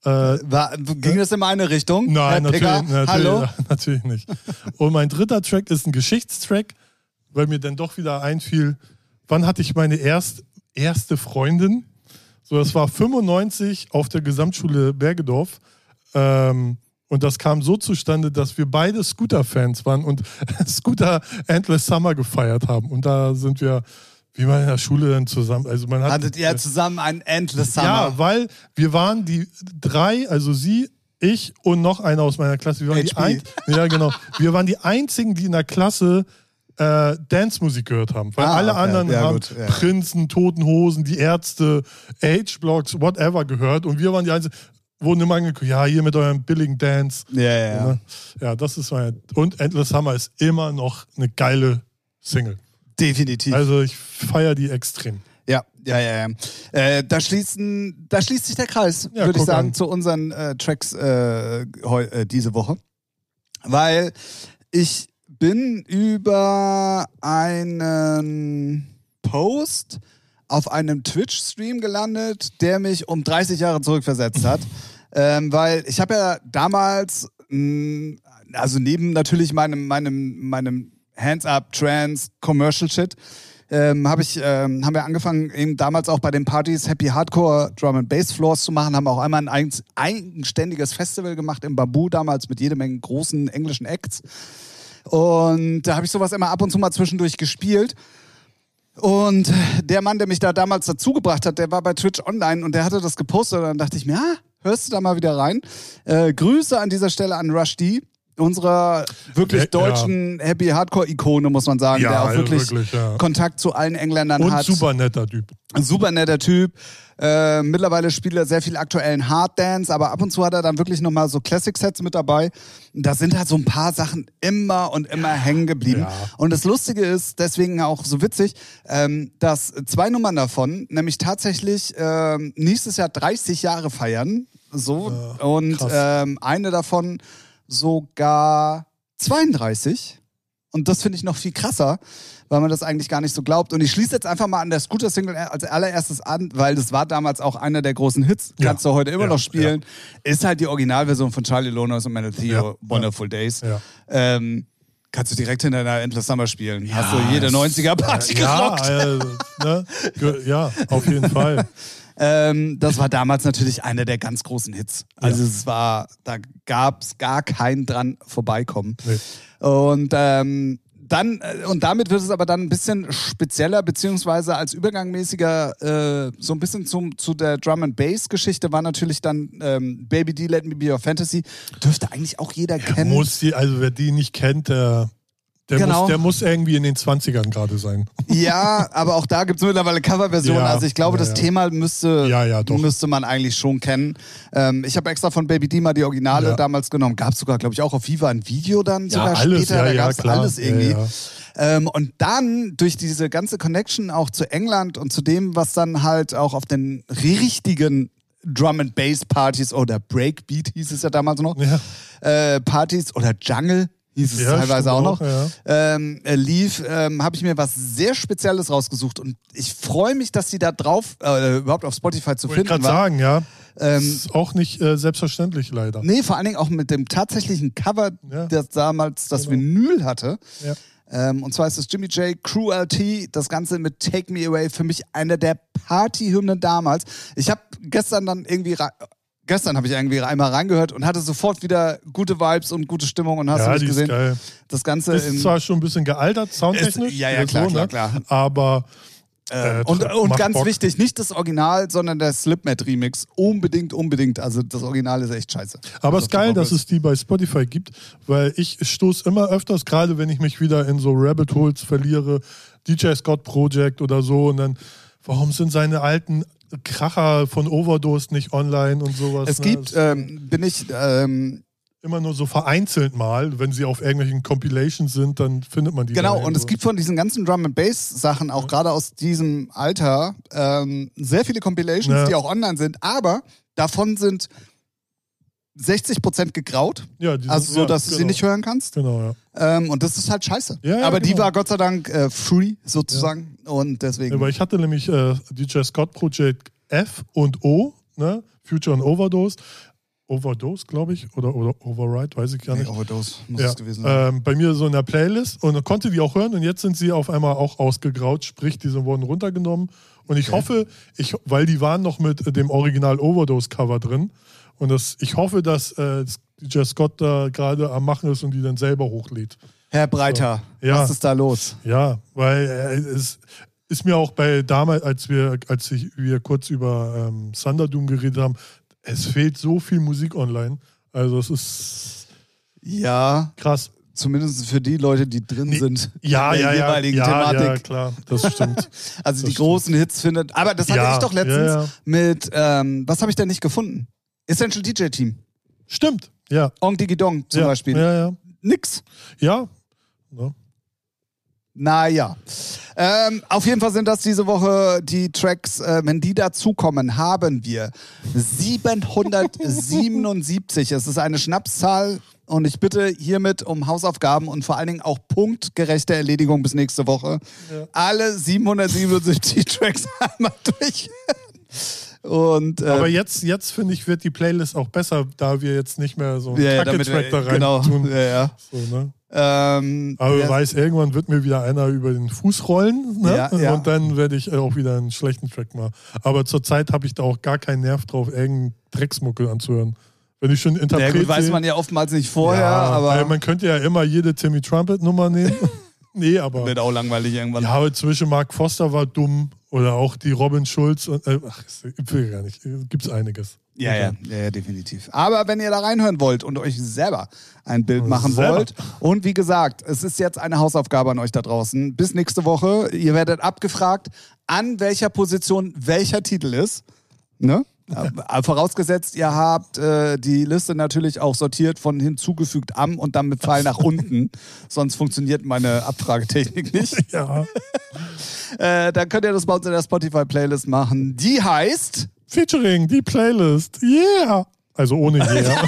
äh, War, ging das in meine Richtung? Nein, natürlich, natürlich, Hallo? natürlich nicht. Und mein dritter Track ist ein Geschichtstrack, weil mir dann doch wieder einfiel, wann hatte ich meine erst, erste Freundin? So, das war 95 auf der Gesamtschule Bergedorf. Ähm, und das kam so zustande, dass wir beide Scooter-Fans waren und Scooter Endless Summer gefeiert haben. Und da sind wir, wie man in der Schule dann zusammen, also man hat. Hattet ihr zusammen ein Endless Summer? Ja, weil wir waren die drei, also sie, ich und noch einer aus meiner Klasse. Wir waren, die, HP. ein, ja, genau. wir waren die einzigen, die in der Klasse äh, Dance-Musik gehört haben. Weil Ah, alle okay. anderen Ja, haben gut, ja. Prinzen, Toten Hosen, die Ärzte, H-Blocks, whatever gehört. Und wir waren die einzigen, wurden immer angeguckt, ja, hier mit eurem billigen Dance. ja, ja. ja. Ne? Ja, das ist mein. Und Endless Summer ist immer noch eine geile Single. Definitiv. Also ich feiere die extrem. Ja, ja, ja, ja. Äh, da, schließen, da schließt sich der Kreis, Ja, würde ich sagen, an. zu unseren äh, Tracks äh, äh, diese Woche. Weil ich bin über einen Post auf einem Twitch-Stream gelandet, der mich um 30 Jahre zurückversetzt hat. ähm, weil ich habe ja damals, mh, also neben natürlich meinem, meinem, meinem Hands-Up, Trans, Commercial Shit, ähm, hab ich, ähm, haben wir angefangen, eben damals auch bei den Partys Happy Hardcore Drum and Bass Floors zu machen, haben auch einmal ein eigens- eigenständiges Festival gemacht im Babu, damals mit jede Menge großen englischen Acts. Und da habe ich sowas immer ab und zu mal zwischendurch gespielt. Und der Mann, der mich da damals dazugebracht hat, der war bei Twitch online und der hatte das gepostet. Und dann dachte ich mir, ah, hörst du da mal wieder rein? Äh, Grüße an dieser Stelle an Rush D, unserer wirklich Ja. deutschen Happy Hardcore-Ikone, muss man sagen, Ja, der auch also wirklich, wirklich, ja. Kontakt zu allen Engländern Und hat. super netter Typ. Ein super netter Typ. Äh, mittlerweile spielt er sehr viel aktuellen Harddance, aber ab und zu hat er dann wirklich nochmal so Classic-Sets mit dabei. Und da sind halt so ein paar Sachen immer und immer hängen geblieben. Ja. Und das Lustige ist, deswegen auch so witzig, ähm, dass zwei Nummern davon nämlich tatsächlich ähm, nächstes Jahr 30 Jahre feiern. So. und krass. ähm, eine davon sogar 32. Und das finde ich noch viel krasser, weil man das eigentlich gar nicht so glaubt. Und ich schließe jetzt einfach mal an der Scooter-Single als allererstes an, weil das war damals auch einer der großen Hits. Ja. Kannst du heute immer Ja, noch spielen. Ist halt die Originalversion von Charlie Lonos und Metal Theo, Ja, Wonderful Days. Ja. Ähm, kannst du direkt hinter einer Endless Summer spielen. Hast du Ja, jede es- 90er-Party Ja, gerockt. äh, ne? Ja, auf jeden Fall. Ähm, das war damals natürlich einer der ganz großen Hits. Also es war, da gab es gar kein dran vorbeikommen. Nee. Und ähm, dann, äh, und damit wird es aber dann ein bisschen spezieller, beziehungsweise als übergangmäßiger, äh, so ein bisschen zum, zu der Drum and Bass Geschichte war natürlich dann ähm, Baby D, Let Me Be Your Fantasy. Dürfte eigentlich auch jeder kennen. Muss die, also wer die nicht kennt, der, der, Genau. muss, der muss irgendwie in den 20ern gerade sein. Ja, aber auch da gibt es mittlerweile Coverversionen. Ja, also ich glaube, ja, das ja. Thema müsste, Ja, ja, doch. müsste man eigentlich schon kennen. Ähm, ich habe extra von Baby D mal die Originale damals genommen. Gab es sogar, glaube ich, auch auf Viva ein Video dann sogar alles, später. ja, da gab's klar. alles irgendwie. Ähm, und dann durch diese ganze Connection auch zu England und zu dem, was dann halt auch auf den richtigen Drum and Bass Partys oder Breakbeat hieß es ja damals noch, Ja. äh, Partys oder Jungle hieß es Ja, teilweise auch noch, ja. ähm, äh, lief, ähm, habe ich mir was sehr Spezielles rausgesucht und ich freue mich, dass die da drauf äh, überhaupt auf Spotify zu Wollte ich finden gerade war. sagen, ja. Ähm, ist auch nicht äh, selbstverständlich, leider. Nee, vor allen Dingen auch mit dem tatsächlichen Cover, Ja. das damals das Genau. Vinyl hatte. Ja. Ähm, und zwar ist es Jimmy J. Cruelty, das Ganze mit Take Me Away, für mich einer der Partyhymnen damals. Ich habe gestern dann irgendwie gestern habe ich irgendwie einmal reingehört und hatte sofort wieder gute Vibes und gute Stimmung und hast ja, du nicht gesehen? geil. Das Ganze Ist zwar schon ein bisschen gealtert, soundtechnisch. Ist- ja, ja, klar, so, klar, ne? klar. Aber äh, äh, und, und ganz Bock. wichtig, nicht das Original, sondern der Slipmat Remix. Unbedingt, unbedingt. Also das Original ist echt scheiße. Aber es Also ist geil, dass es die bei Spotify gibt, weil ich stoße immer öfters, gerade wenn ich mich wieder in so Rabbit Holes verliere, DJ Scott Project oder so, und dann, warum sind seine alten Kracher von Overdose nicht online und sowas? Es ne? gibt, ähm, bin ich, ähm, immer nur so vereinzelt mal, wenn sie auf irgendwelchen Compilations sind, dann findet man die. genau, und es gibt von diesen ganzen Drum and Bass Sachen, auch gerade aus diesem Alter, ähm, sehr viele Compilations, Ja. die auch online sind, aber davon sind 60% gegraut, ja, die also so, ja, dass du genau. sie nicht hören kannst. Genau, ja. Ähm, und das ist halt scheiße. Ja, ja, aber die genau. war Gott sei Dank äh, free sozusagen und deswegen. Aber ich hatte nämlich äh, DJ Scott Project F und O, ne? Future und Overdose. Overdose, glaube ich, oder, oder Override, weiß ich gar nee, nicht. Overdose muss Ja, es gewesen sein. ähm, bei mir so in der Playlist und konnte die auch hören und jetzt sind sie auf einmal auch ausgegraut, sprich, diese wurden runtergenommen. Und ich hoffe, ich, weil die waren noch mit dem Original Overdose-Cover drin. Und das, ich hoffe, dass äh, DJ Scott da gerade am Machen ist und die dann selber hochlädt. Herr Breiter, Ja. was ist da los? Ja, weil äh, es ist mir auch bei damals, als wir, als ich, wir kurz über ähm, Thunderdoom geredet haben, es fehlt so viel Musik online. Also es ist Ja, krass. zumindest für die Leute, die drin Nee, sind. Ja, in der ja, jeweiligen ja, Thematik. ja, klar, das stimmt. Also die Das großen Hits findet. Aber das hatte Ja, ich doch letztens ja, ja. mit, ähm, was habe ich denn nicht gefunden? Essential DJ Team. stimmt, ja. Ong Digi Dong zum ja, Beispiel. Ja, ja. Nix. Ja, ja. Naja. Ähm, auf jeden Fall sind das diese Woche die Tracks, äh, wenn die dazukommen, haben wir 777. es ist eine Schnapszahl und ich bitte hiermit um Hausaufgaben und vor allen Dingen auch punktgerechte Erledigung bis nächste Woche. Ja. Alle 777 Tracks einmal durch. Und äh, Aber jetzt, jetzt finde ich, wird die Playlist auch besser, da wir jetzt nicht mehr so einen ja, ja, damit, Kacke-Track da wir- rein genau, tun. ja, ja. So, ne? Ähm, Aber ja, du weißt, irgendwann wird mir wieder einer über den Fuß rollen ne? Ja, ja. und dann werde ich auch wieder einen schlechten Track machen. Aber zurzeit habe ich da auch gar keinen Nerv drauf, irgendeinen Drecksmuckel anzuhören. Wenn ich schon ja, Interpret gut, weiß man ja oftmals nicht vorher, ja, aber man könnte ja immer jede Timmy Trumpet Nummer nehmen. nee, aber wird auch langweilig irgendwann. ja, aber zwischen Mark Foster war dumm oder auch die Robin Schulz und äh, ach, ich will gar nicht. Gibt's einiges. Ja, ja, ja, ja, definitiv. Aber wenn ihr da reinhören wollt und euch selber ein Bild machen Selber. wollt, und wie gesagt, es ist jetzt eine Hausaufgabe an euch da draußen. Bis nächste Woche. Ihr werdet abgefragt, an welcher Position welcher Titel ist. Ne? Äh, Vorausgesetzt, ihr habt äh, die Liste natürlich auch sortiert von hinzugefügt am und dann mit Pfeil nach unten. Sonst funktioniert meine Abfragetechnik nicht. Ja. Äh, dann könnt ihr das bei uns in der Spotify-Playlist machen. Die heißt. Featuring die Playlist. Yeah. Also ohne Yeah.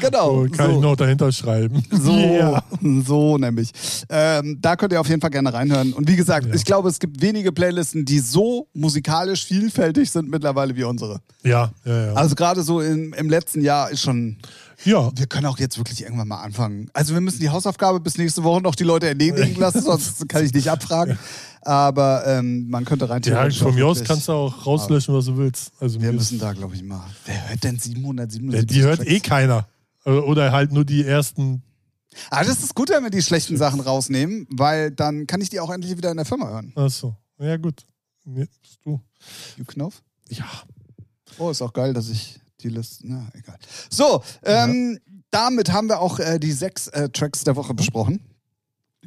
Genau. So, kann so. ich noch dahinter schreiben. So, Yeah. so nämlich. Ähm, da könnt ihr auf jeden Fall gerne reinhören. Und wie gesagt, Ja. ich glaube, es gibt wenige Playlisten, die so musikalisch vielfältig sind mittlerweile wie unsere. Ja, ja, ja. Also gerade so im, im letzten Jahr ist schon. Ja. Wir können auch jetzt wirklich irgendwann mal anfangen. Also wir müssen die Hausaufgabe bis nächste Woche noch die Leute erledigen lassen, sonst kann ich nicht abfragen. Aber ähm, man könnte rein Ja, von mir aus kannst du auch rauslöschen, was du willst. Also Wir müssen da, glaube ich, mal. Wer hört denn 777? ja, die hört Tracks? eh keiner. Oder halt nur die ersten. Ah, das ist gut, wenn wir die schlechten Sachen rausnehmen, weil dann kann ich die auch endlich wieder in der Firma hören. Achso. Ja, gut. Bist du. You Knopf? Ja. Oh, ist auch geil, dass ich die Liste. Na, egal. So, ähm, damit haben wir auch äh, die sechs äh, Tracks der Woche besprochen.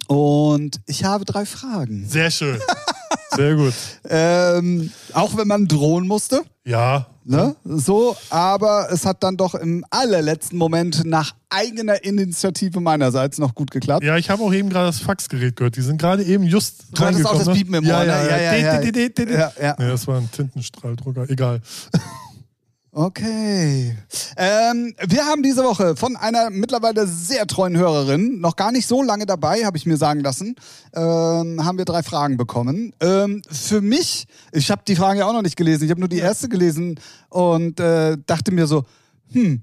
Und ich habe drei Fragen. Sehr schön. Sehr gut. Ähm, auch wenn man drohen musste, Ja. ne? So, aber es hat dann doch im allerletzten Moment nach eigener Initiative meinerseits noch gut geklappt. Ja, ich habe auch eben gerade das Faxgerät gehört. Die sind gerade eben just Du hattest auch das ne? Piepen im ja, Ohr, ja, ne? ja, Ja, ja, ja. Ja, ja. Das war ein Tintenstrahldrucker. Egal. Okay. Ähm, wir haben diese Woche von einer mittlerweile sehr treuen Hörerin, noch gar nicht so lange dabei, habe ich mir sagen lassen, ähm, haben wir drei Fragen bekommen. Ähm, für mich, ich habe die Frage ja auch noch nicht gelesen, ich habe nur die erste gelesen und äh, dachte mir so, hm,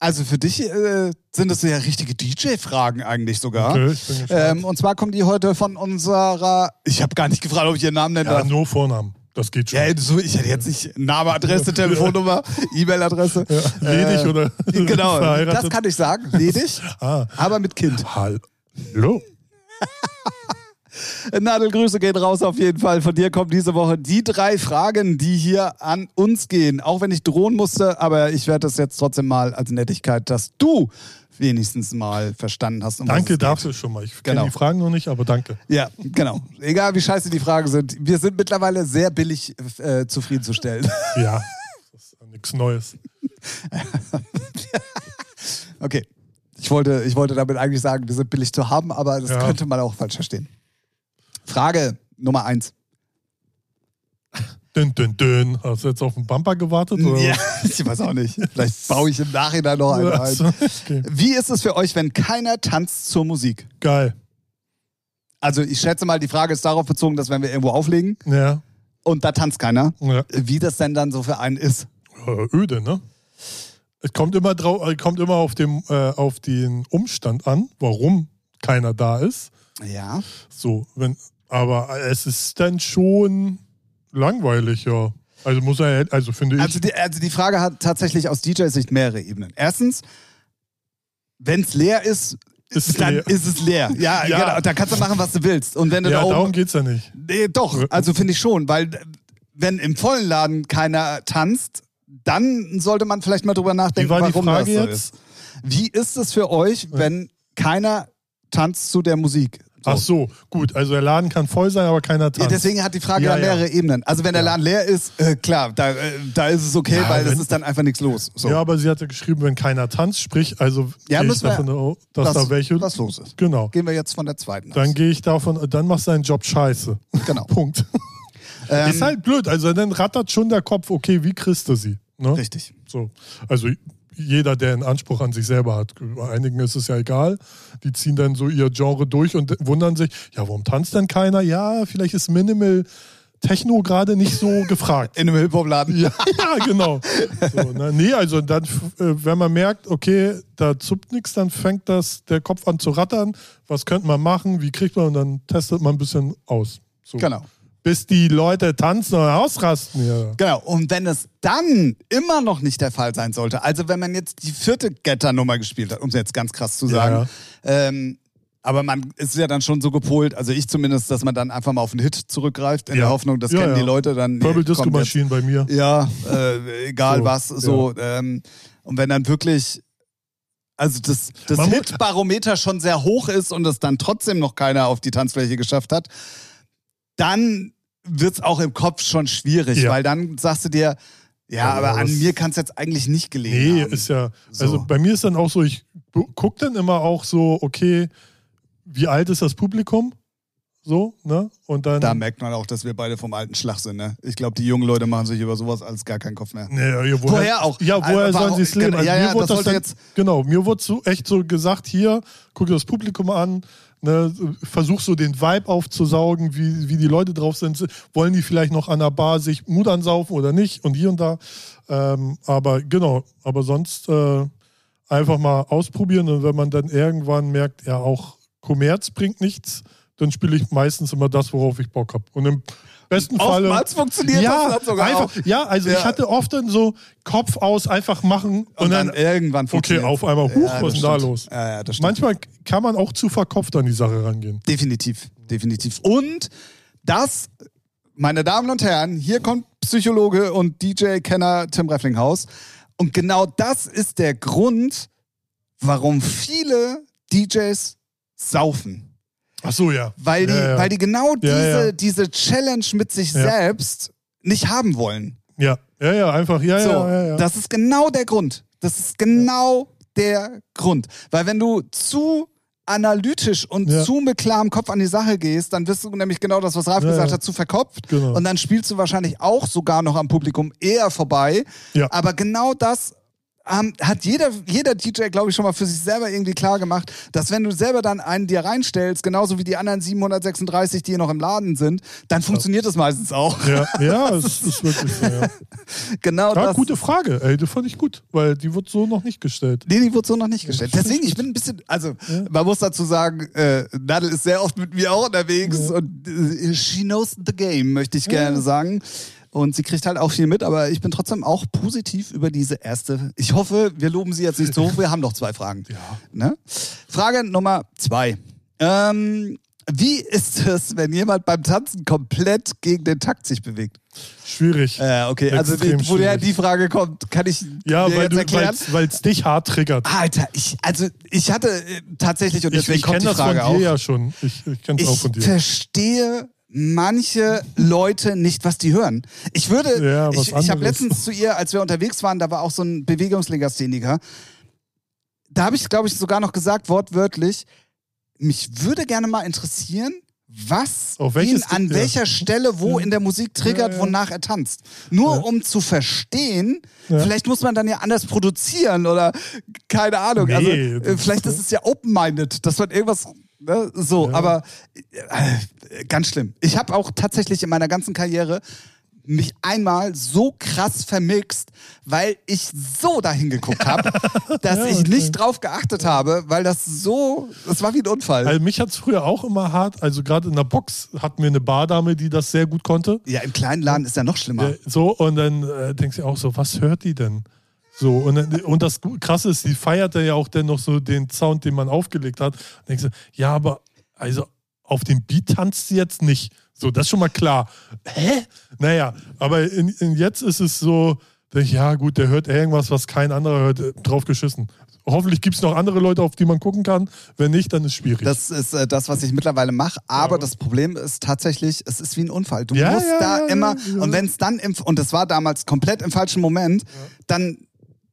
also für dich äh, sind das ja richtige DJ-Fragen eigentlich sogar. Okay, ich bin gespannt. Ähm, und zwar kommen die heute von unserer, ich habe gar nicht gefragt, ob ich ihren Namen nennen ja, nur Vornamen. Das geht schon. Ja, so, ich hätte jetzt nicht Name, Adresse, Telefonnummer, E-Mail-Adresse. Ja, ledig Äh, oder Genau, das kann ich sagen. Ledig, Ah, aber mit Kind. hallo. Nadelgrüße gehen raus auf jeden Fall. Von dir kommen diese Woche die drei Fragen, die hier an uns gehen. Auch wenn ich drohen musste, aber ich werde das jetzt trotzdem mal als Nettigkeit, dass du wenigstens mal verstanden hast. Um Danke dafür schon mal. Ich kenne Genau. die Fragen noch nicht, aber danke. Ja, genau. Egal wie scheiße die Fragen sind. Wir sind mittlerweile sehr billig äh, zufriedenzustellen. Ja, das ist nichts Neues. Okay. Ich wollte, ich wollte damit eigentlich sagen, wir sind billig zu haben, aber das Ja. könnte man auch falsch verstehen. Frage Nummer eins. Dünn, dünn, dünn. Hast du jetzt auf den Bumper gewartet? Oder? Ja, ich weiß auch nicht. Vielleicht baue ich im Nachhinein noch eine ein. okay. Wie ist es für euch, wenn keiner tanzt zur Musik? Geil. Also ich schätze mal, die Frage ist darauf bezogen, dass wenn wir irgendwo auflegen Ja. und da tanzt keiner, ja. wie das denn dann so für einen ist. Öde, ne? Es kommt immer, drau äh, kommt immer auf, dem, äh, auf den Umstand an, warum keiner da ist. Ja. So, wenn, aber es ist dann schon langweilig, ja. Also muss er, also finde ich. Also die, also die Frage hat tatsächlich aus DJ-Sicht mehrere Ebenen. Erstens, wenn es leer ist, Ist dann leer. ist es leer. Ja, Ja. genau. Da kannst du machen, was du willst. Und wenn du ja, da oben darum geht's ja nicht. Nee, doch, also finde ich schon, weil äh, wenn im vollen Laden keiner tanzt, dann sollte man vielleicht mal drüber nachdenken, Wie war die warum Frage das so jetzt? ist. Wie ist es für euch, wenn keiner tanzt zu der Musik? So. Ach so, gut. Also der Laden kann voll sein, aber keiner Ja, tanzt. deswegen hat die Frage Ja, ja, mehrere ja. Ebenen. Also wenn der Laden leer ist, äh, klar, da, äh, da ist es okay, Ja, weil es ist dann einfach nichts los. So. Ja, aber sie hatte geschrieben, wenn keiner tanzt, sprich, also Ja, ich wir- davon aus, dass was, da welche. was los ist. Genau. Gehen wir jetzt von der zweiten Dann aus. gehe ich davon, dann machst du deinen Job scheiße. Genau. Punkt. Ähm, ist halt blöd. Also dann rattert schon der Kopf, okay, wie kriegst du sie? Ne? Richtig. So. Also jeder, der einen Anspruch an sich selber hat. Bei einigen ist es ja egal. Die ziehen dann so ihr Genre durch und wundern sich, ja, warum tanzt denn keiner? Ja, vielleicht ist Minimal Techno gerade nicht so gefragt. In einem Hip-Hop-Laden. Ja, ja genau. So, ne? Nee, also dann, äh, wenn man merkt, okay, da zuppt nichts, dann fängt das der Kopf an zu rattern. Was könnte man machen? Wie kriegt man? Und dann testet man ein bisschen aus. So. Genau. Bis die Leute tanzen und ausrasten. Ja. Genau. Und wenn es dann immer noch nicht der Fall sein sollte, also wenn man jetzt die vierte Getter-Nummer gespielt hat, um es jetzt ganz krass zu sagen, ähm, aber man ist ja dann schon so gepolt, also ich zumindest, dass man dann einfach mal auf einen Hit zurückgreift, in Ja. der Hoffnung, das Ja, kennen ja. die Leute dann. Purple Disco Machine bei mir. Ja, äh, egal So, was, so. Ähm, und wenn dann wirklich, also das, das Hitbarometer schon sehr hoch ist und es dann trotzdem noch keiner auf die Tanzfläche geschafft hat, dann wird es auch im Kopf schon schwierig, Ja. weil dann sagst du dir, ja, Ja, aber an mir kann es jetzt eigentlich nicht gelegen Nee, haben. ist ja. So. Also bei mir ist dann auch so, ich gucke dann immer auch so, okay, wie alt ist das Publikum? So, ne? Und dann. da merkt man auch, dass wir beide vom alten Schlag sind. Ne? Ich glaube, die jungen Leute machen sich über sowas alles gar keinen Kopf mehr. Nee, ja, woher, Woher auch? Ja, woher Also, sollen sie es leben? genau, Also ja, mir ja, wurde das das dann, jetzt- Genau, mir wurde so echt so gesagt, hier, guck dir das Publikum an, ne, versuch so den Vibe aufzusaugen, wie, wie die Leute drauf sind. Wollen die vielleicht noch an der Bar sich Mut ansaufen oder nicht? Und hier und da. Ähm, aber genau, aber sonst äh, einfach mal ausprobieren und wenn man dann irgendwann merkt, ja, auch Kommerz bringt nichts, dann spiele ich meistens immer das, worauf ich Bock habe. Und im besten Falle. Oftmals funktioniert ja, das sogar einfach, auch. ja, also Ja. ich hatte oft dann so Kopf aus, einfach machen und, Und dann, dann, irgendwann okay, auf einmal, huch, Ja, was ist denn da los? Ja. Manchmal kann man auch zu verkopft an die Sache rangehen. Definitiv, definitiv. Und das, meine Damen und Herren, hier kommt Psychologe und DJ-Kenner Tim Refflinghaus. Und genau das ist der Grund, warum viele DJs saufen. Ach so, ja. Weil die, ja, ja. Weil die genau diese, diese Challenge mit sich selbst nicht haben wollen. ja, ja, ja, einfach, ja, So, ja, ja, das ist genau der Grund. Das ist genau der Grund. Weil wenn du zu analytisch und Ja. zu mit klarem Kopf an die Sache gehst, dann wirst du nämlich genau das, was Ralf Ja, gesagt ja. hat, zu verkopft. Genau. Und dann spielst du wahrscheinlich auch sogar noch am Publikum eher vorbei. Ja. Aber genau das ähm, hat jeder, jeder DJ, glaube ich, schon mal für sich selber irgendwie klar gemacht, dass wenn du selber dann einen dir reinstellst, genauso wie die anderen 736, die noch im Laden sind, dann funktioniert das meistens auch. Ja, ja es ist wirklich so, ja. genau Ja, das. gute Frage, ey, die fand ich gut, weil die wird so noch nicht gestellt. Nee, die wird so noch nicht gestellt. Deswegen, ich bin ein bisschen, also man muss dazu sagen, äh, Nadel ist sehr oft mit mir auch unterwegs und äh, she knows the game, möchte ich gerne sagen. Und sie kriegt halt auch viel mit, aber ich bin trotzdem auch positiv über diese erste. Ich hoffe, wir loben sie jetzt nicht so hoch. Wir haben noch zwei Fragen. Ja. Ne? Frage Nummer zwei. Ähm, wie ist es, wenn jemand beim Tanzen komplett gegen den Takt sich bewegt? Schwierig. Äh, okay, also Extrem die, woher schwierig. die Frage kommt, kann ich ja, dir weil jetzt du, erklären. weil es dich hart triggert. Alter, ich, also ich hatte äh, tatsächlich, und Ich, deswegen ich kommt kenne die das von Frage dir auch. ja schon. Ich, ich kenne es auch Ich von dir. verstehe manche Leute nicht, was die hören. Ich würde, Ja, ich, ich habe letztens zu ihr, als wir unterwegs waren, da war auch so ein Bewegungslegastheniker. Da habe ich, glaube ich, sogar noch gesagt, wortwörtlich, mich würde gerne mal interessieren, was ihn an ja. welcher Stelle wo in der Musik triggert, Ja, wonach er tanzt. Nur um zu verstehen, vielleicht muss man dann ja anders produzieren oder keine Ahnung. Nee, also äh, das- vielleicht ist es ja open-minded, dass man irgendwas ne, so, Ja. aber äh, ganz schlimm. Ich habe auch tatsächlich in meiner ganzen Karriere mich einmal so krass vermixt, weil ich so dahin geguckt habe, dass Ja, ich okay. nicht drauf geachtet habe, weil das so, das war wie ein Unfall. Also mich hat es früher auch immer hart, also gerade in der Box hatten wir eine Bardame, die das sehr gut konnte. ja, im kleinen Laden ist ja noch schlimmer. Äh, So, und dann äh, denkst du auch so, was hört die denn? So, und, und das Krasse ist, die feiert ja auch dann noch so den Sound, den man aufgelegt hat. Und denkst du, ja, aber also auf dem Beat tanzt sie jetzt nicht. So, das ist schon mal klar. Hä? Naja, aber in, in jetzt ist es so, ich, ja gut, der hört irgendwas, was kein anderer hört, äh, drauf geschissen. Hoffentlich gibt es noch andere Leute, auf die man gucken kann. Wenn nicht, dann ist es schwierig. Das ist äh, das, was ich mittlerweile mache. Aber Ja. das Problem ist tatsächlich, es ist wie ein Unfall. Du Ja, musst ja, da immer, und wenn es dann, im, und das war damals komplett im falschen Moment, dann,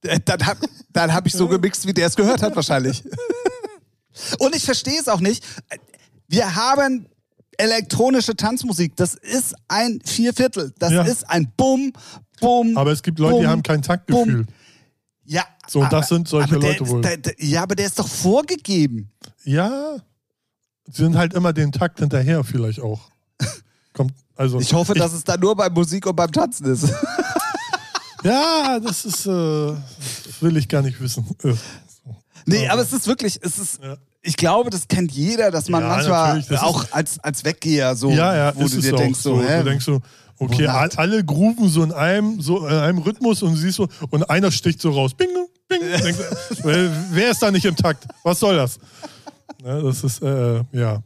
dann habe dann hab ich so gemixt, wie der es gehört hat wahrscheinlich. und ich verstehe es auch nicht. Wir haben elektronische Tanzmusik. Das ist ein Vierviertel. Das Ja. ist ein Bum, Bum. aber es gibt Leute, die Bum, haben kein Taktgefühl. Ja. So, das sind solche aber der Leute wohl. Der, der, ja, aber der ist doch vorgegeben. Ja, sie sind halt immer den Takt hinterher, vielleicht auch. Kommt, also, Ich hoffe, dass es dann nur bei Musik und beim Tanzen ist. Ja, das ist, äh, will ich gar nicht wissen. Äh, Nee, Aber- es ist wirklich, es ist, Ja. ich glaube, das kennt jeder, dass man Ja, manchmal ist- auch als, als Weggeher so, ja, ja, wo du dir denkst, so, hä? Du denkst so, okay, all, alle grooven so in einem, so in einem Rhythmus und siehst so, und einer sticht so raus. Bing, bing. Denkst, äh, wer ist da nicht im Takt? Was soll das? Ja, das ist, äh, ja,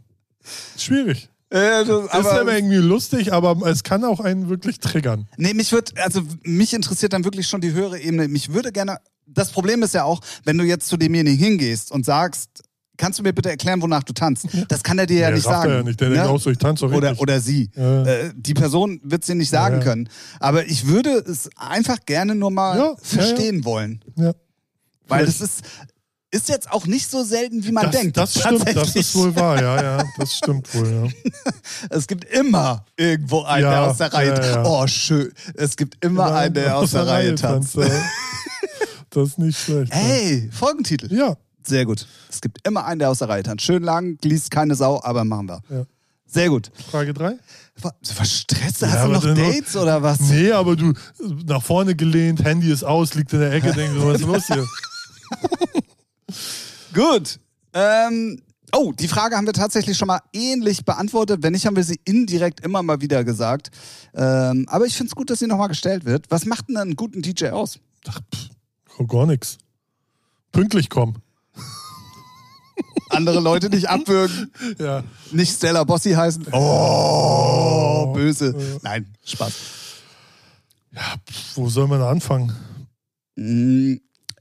schwierig. Äh, das, ist aber irgendwie lustig, aber es kann auch einen wirklich triggern. nee, mich wird, also mich interessiert dann wirklich schon die höhere Ebene. Mich würde gerne, das Problem ist ja auch, wenn du jetzt zu demjenigen hingehst und sagst, kannst du mir bitte erklären, wonach du tanzt? Das kann er dir ja Der nicht sagen. er ja nicht. Der ne? denkt auch so, ich tanze doch oder, richtig. oder sie. Ja. Äh, die Person wird es dir nicht sagen Ja, ja. können. Aber ich würde es einfach gerne nur mal Ja, ja, verstehen wollen. ja. Weil Vielleicht- das ist, ist jetzt auch nicht so selten, wie man das, denkt. das stimmt, das ist wohl wahr, ja, ja, das stimmt wohl, ja. Es gibt immer irgendwo einen, der Ja, aus der Reihe ja, ja. Oh, schön. Es gibt immer einen, der aus der Reihe tanzt. Das ist nicht schlecht. Hey, Folgentitel. Ja, Sehr gut. Es gibt immer einen, der aus der Reihe tanzt. Schön lang, liest keine Sau, aber machen wir. Ja. Sehr gut. Frage 3? Was, Stress? Ja, Hast du noch dann noch- Dates oder was? Nee, aber du nach vorne gelehnt, Handy ist aus, liegt in der Ecke, denkst du, was ist los hier? Gut. Ähm, oh, die Frage haben wir tatsächlich schon mal ähnlich beantwortet. Wenn nicht, haben wir sie indirekt immer mal wieder gesagt. Ähm, aber ich finde es gut, dass sie nochmal gestellt wird. Was macht denn einen guten DJ aus? Ach, pff, oh, gar nichts. Pünktlich kommen. Andere Leute nicht abwürgen, Ja. nicht Stella Bossi heißen. Oh, böse. Nein, Spaß. ja pff, wo soll man anfangen?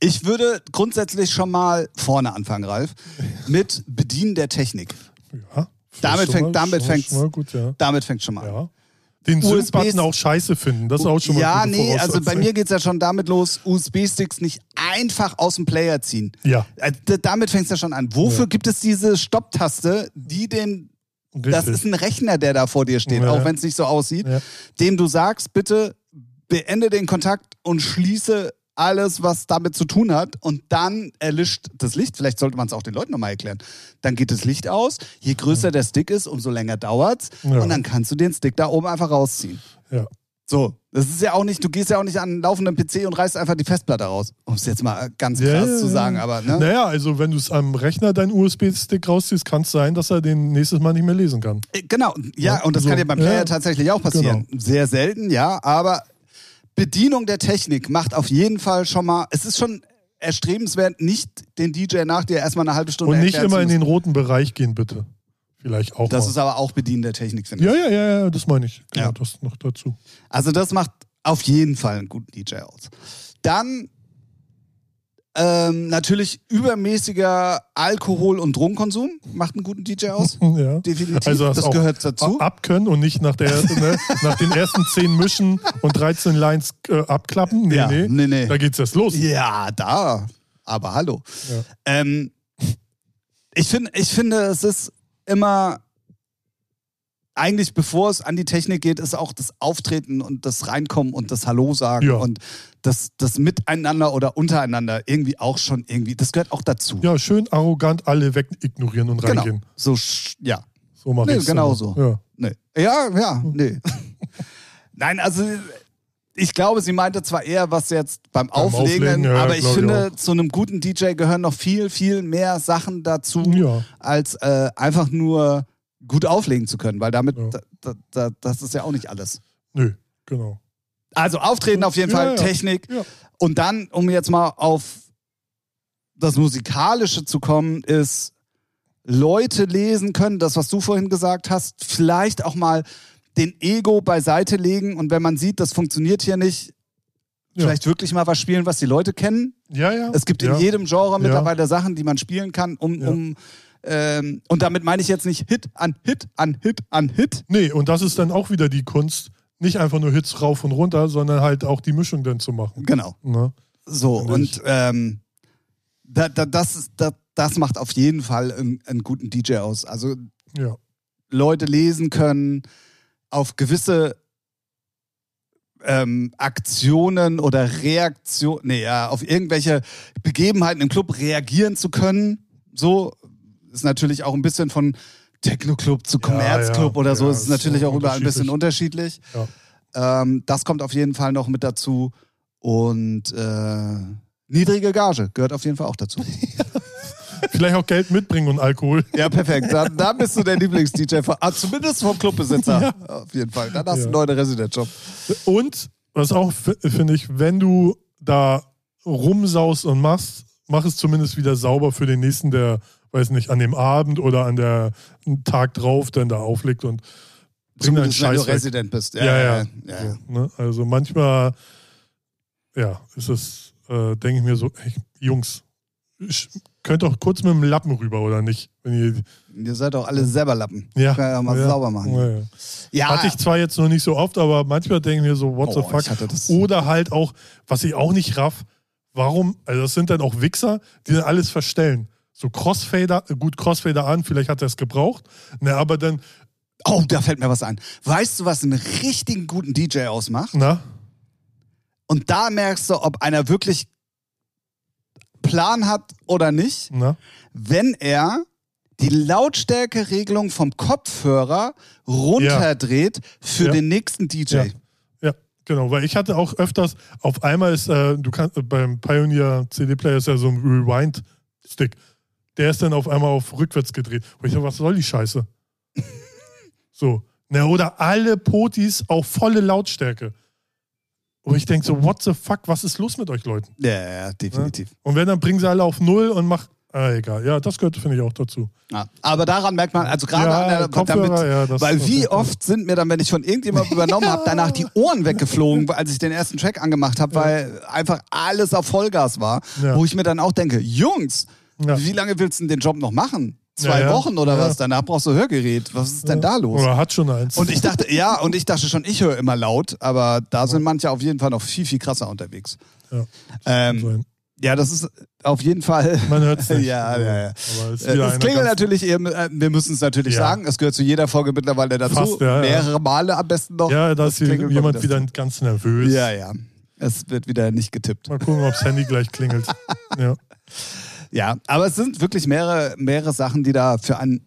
Ich würde grundsätzlich schon mal vorne anfangen, Ralf, mit Bedienen der Technik. Ja. Damit fängt- damit gut, ja. Damit fängt schon mal an. ja. Den USBs Sync-Button auch scheiße finden, das ist auch schon mal ja, nee, also bei mir geht's ja schon damit los, USB-Sticks nicht einfach aus dem Player ziehen. Ja, Äh, damit fängt's ja schon an. Wofür Ja. gibt es diese Stopptaste, die den, richtig. das ist ein Rechner, der da vor dir steht, Ja. auch wenn es nicht so aussieht, dem du sagst, bitte beende den Kontakt und schließe alles, was damit zu tun hat. Und dann erlischt das Licht. Vielleicht sollte man es auch den Leuten nochmal erklären. Dann geht das Licht aus. Je größer der Stick ist, umso länger dauert's. Ja. Und dann kannst du den Stick da oben einfach rausziehen. Ja. So, das ist ja auch nicht, du gehst ja auch nicht an einen laufenden PC und reißt einfach die Festplatte raus. Um es jetzt mal ganz krass Ja, ja, zu ja. sagen, aber ne? Naja, also wenn du es am Rechner deinen USB-Stick rausziehst, kann es sein, dass er den nächstes Mal nicht mehr lesen kann. Äh, Genau, ja, Ja, und das so. kann dir beim Player Ja, tatsächlich auch passieren. Sehr selten, ja, aber Bedienung der Technik macht auf jeden Fall schon mal, es ist schon erstrebenswert, nicht den DJ nach dir erstmal eine halbe Stunde Und nicht immer in den roten Bereich gehen, bitte. Vielleicht auch Das mal. ist aber auch Bedienen der Technik, finde ich. ja, ja, ja, ja, das meine ich. Genau, Ja. das noch dazu. Also das macht auf jeden Fall einen guten DJ aus. Dann ähm, natürlich übermäßiger Alkohol- und Drogenkonsum macht einen guten DJ aus. Ja. Definitiv. Also das gehört dazu. abkönnen und nicht nach, der, ne, nach den ersten 10 Mischen und 13 Lines äh, abklappen. Nee, Ja, nee. nee, nee. Da geht's erst los. Ja, da. Aber hallo. Ja. Ähm, ich, find, ich finde, es ist immer eigentlich, bevor es an die Technik geht, ist auch das Auftreten und das Reinkommen und das Hallo sagen Ja. und das, das Miteinander oder untereinander irgendwie auch schon irgendwie, das gehört auch dazu. Ja, schön arrogant alle weg ignorieren und genau. reingehen. So, ja. So mache Nee, ich genau so. Ja. Nee. Ja, ja, nee. Nein, also ich glaube, sie meinte zwar eher was jetzt beim, Auflegen, Auflegen, ja, aber ich glaub ich finde, zu einem guten DJ gehören noch viel, viel mehr Sachen dazu, Ja. als äh, einfach nur gut auflegen zu können, weil damit, Ja. da, da, da, das ist ja auch nicht alles. Nö, genau. Also auftreten auf jeden Ja, Fall, ja. Technik. Und dann, um jetzt mal auf das Musikalische zu kommen, ist Leute lesen können, das, was du vorhin gesagt hast, vielleicht auch mal den Ego beiseite legen und wenn man sieht, das funktioniert hier nicht, vielleicht wirklich mal was spielen, was die Leute kennen. Ja, ja. Es gibt in jedem Genre mittlerweile Sachen, die man spielen kann, um, um ähm, und damit meine ich jetzt nicht Hit an Hit an Hit an Hit. Nee, und das ist dann auch wieder die Kunst, nicht einfach nur Hits rauf und runter, sondern halt auch die Mischung dann zu machen. Genau. Ne? So, und ähm, da, da, das, da, das macht auf jeden Fall einen, einen guten DJ aus. Also Ja. Leute lesen können, auf gewisse ähm, Aktionen oder Reaktionen, nee, ja, auf irgendwelche Begebenheiten im Club reagieren zu können. So ist natürlich auch ein bisschen von Techno-Club zu Ja, Commerz-Club ja, oder so. ja, ist natürlich auch überall ein bisschen unterschiedlich. Ähm, das kommt auf jeden Fall noch mit dazu. Und äh, niedrige Gage gehört auf jeden Fall auch dazu. Vielleicht auch Geld mitbringen und Alkohol. Ja, perfekt. Da, da bist du der Lieblings-DJ, von- ah, zumindest vom Clubbesitzer. Auf jeden Fall. Dann hast du Ja. einen neuen Residenzjob. Und, was auch finde ich, wenn du da rumsaust und machst, mach es zumindest wieder sauber für den nächsten, der, weiß nicht, an dem Abend oder an der Tag drauf dann da auflegt und Zumindest wenn du. Resident bist. Ja, ja. ja. So, ne? Also manchmal, ja, ist es, äh, denke ich mir so, ey, Jungs, ich, könnt doch kurz mit dem Lappen rüber, oder nicht? Wenn ihr, Ihr seid doch alle selber Lappen. ja, Kann ja mal ja, sauber machen. Ja, ja. Ja, Hatte ich zwar jetzt noch nicht so oft, aber manchmal denke ich mir so, what Oh, the fuck? Oder halt auch, was ich auch nicht raff, warum, also das sind dann auch Wichser, die dann alles verstellen. So Crossfader, gut, Crossfader an, vielleicht hat er es gebraucht, ne, aber dann, oh, da fällt mir was ein. Weißt du, was einen richtigen guten DJ ausmacht? na, Und da merkst du, ob einer wirklich Plan hat oder nicht, na, wenn er die Lautstärkeregelung vom Kopfhörer runterdreht für Ja. den nächsten DJ. Ja. ja, genau, weil ich hatte auch öfters, auf einmal ist, äh, du kannst, beim Pioneer CD-Player ist ja so ein Rewind-Stick, der ist dann auf einmal auf rückwärts gedreht. Und ich dachte, was soll die Scheiße? so, ne, oder alle Potis auf volle Lautstärke. Und ich denke so, what the fuck, was ist los mit euch Leuten? Ja, ja, ja, definitiv. Und wenn, dann bringen sie alle auf Null und mach, ah, egal. Ja, das gehört, finde ich, auch dazu. Ja. Aber daran merkt man, also gerade Ja, an der damit, ja, das weil wie oft sind mir dann, wenn ich von irgendjemandem übernommen habe, danach die Ohren weggeflogen, als ich den ersten Track angemacht habe, weil einfach alles auf Vollgas war, Ja. wo ich mir dann auch denke, Jungs, Ja. wie lange willst du denn den Job noch machen? Zwei Ja, ja. Wochen oder was? Danach brauchst du Hörgerät. Was ist denn da los? Oder hat schon eins. Und ich dachte, ja, und ich dachte schon, ich höre immer laut, aber da sind manche auf jeden Fall noch viel, viel krasser unterwegs. ja, Ähm, ja, das ist auf jeden Fall. Man hört es nicht. Ja, ja, ja. Es, Äh, Es klingelt natürlich eben, äh, wir müssen es natürlich sagen, es gehört zu jeder Folge mittlerweile dazu. Fast. Mehrere Male am besten noch. Ja, da ist jemand wieder ganz nervös. Ja, ja. Es wird wieder nicht getippt. Mal gucken, ob das Handy gleich klingelt. Ja. Ja, aber es sind wirklich mehrere, mehrere Sachen, die da für ein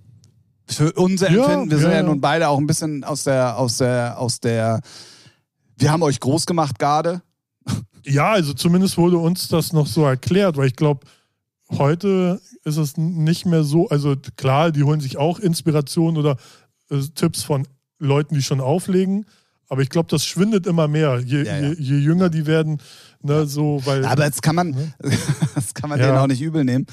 für unser Ja, Empfinden, wir sind ja, ja nun beide auch ein bisschen aus der, aus der, aus der, wir haben euch groß gemacht gerade. ja, also zumindest wurde uns das noch so erklärt, weil ich glaube, heute ist es nicht mehr so, also klar, die holen sich auch Inspiration oder äh, Tipps von Leuten, die schon auflegen, aber ich glaube, das schwindet immer mehr, je, Ja, ja. Je, je jünger die werden, ne, so, weil... Aber jetzt kann man, das kann man Ja. denen auch nicht übel nehmen,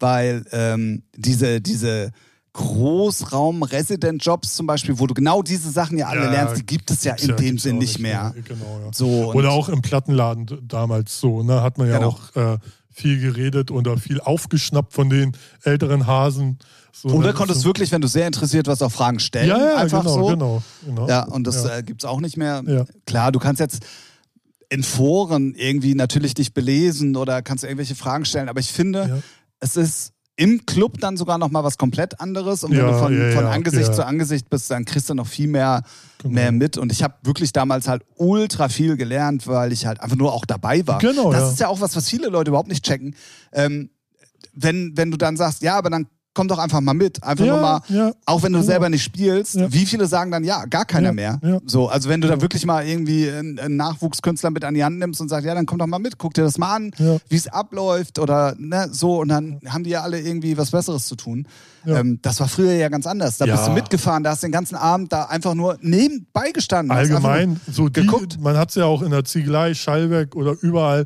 weil ähm, diese, diese Großraum-Resident-Jobs zum Beispiel, wo du genau diese Sachen ja alle Ja, lernst, die gibt es ja in dem gibt's Sinn nicht mehr. Genau, ja. So, Oder auch im Plattenladen damals so, ne, hat man ja Genau. auch äh, viel geredet oder viel aufgeschnappt von den älteren Hasen. So, Oder ne, konntest so, wirklich, wenn du sehr interessiert warst, auch Fragen stellen. Ja, ja, einfach genau, so. genau, genau. Ja, und das Ja. äh, gibt es auch nicht mehr. Ja. Klar, du kannst jetzt in Foren irgendwie natürlich dich belesen oder kannst irgendwelche Fragen stellen, aber ich finde, Ja. es ist im Club dann sogar nochmal was komplett anderes. Und wenn Ja, du von, ja, von Angesicht ja. zu Angesicht bist, dann kriegst du noch viel mehr, Genau. mehr mit. Und ich habe wirklich damals halt ultra viel gelernt, weil ich halt einfach nur auch dabei war. Genau, das ist ja auch was, was viele Leute überhaupt nicht checken. Ähm, wenn, wenn du dann sagst, ja, aber dann komm doch einfach mal mit. Einfach Ja, nur mal, ja, auch wenn du genau. selber nicht spielst, Ja. wie viele sagen dann ja, gar keiner Ja, mehr. ja. So, also wenn du da wirklich mal irgendwie einen, einen Nachwuchskünstler mit an die Hand nimmst und sagst, ja, dann komm doch mal mit, guck dir das mal an, Ja. wie es abläuft oder ne, so und dann haben die ja alle irgendwie was Besseres zu tun. Ja. Ähm, das war früher ja ganz anders. Da Ja. bist du mitgefahren, da hast du den ganzen Abend da einfach nur nebenbei gestanden. Allgemein, so die, geguckt. man hat es ja auch in der Ziegelei, Schallwerk oder überall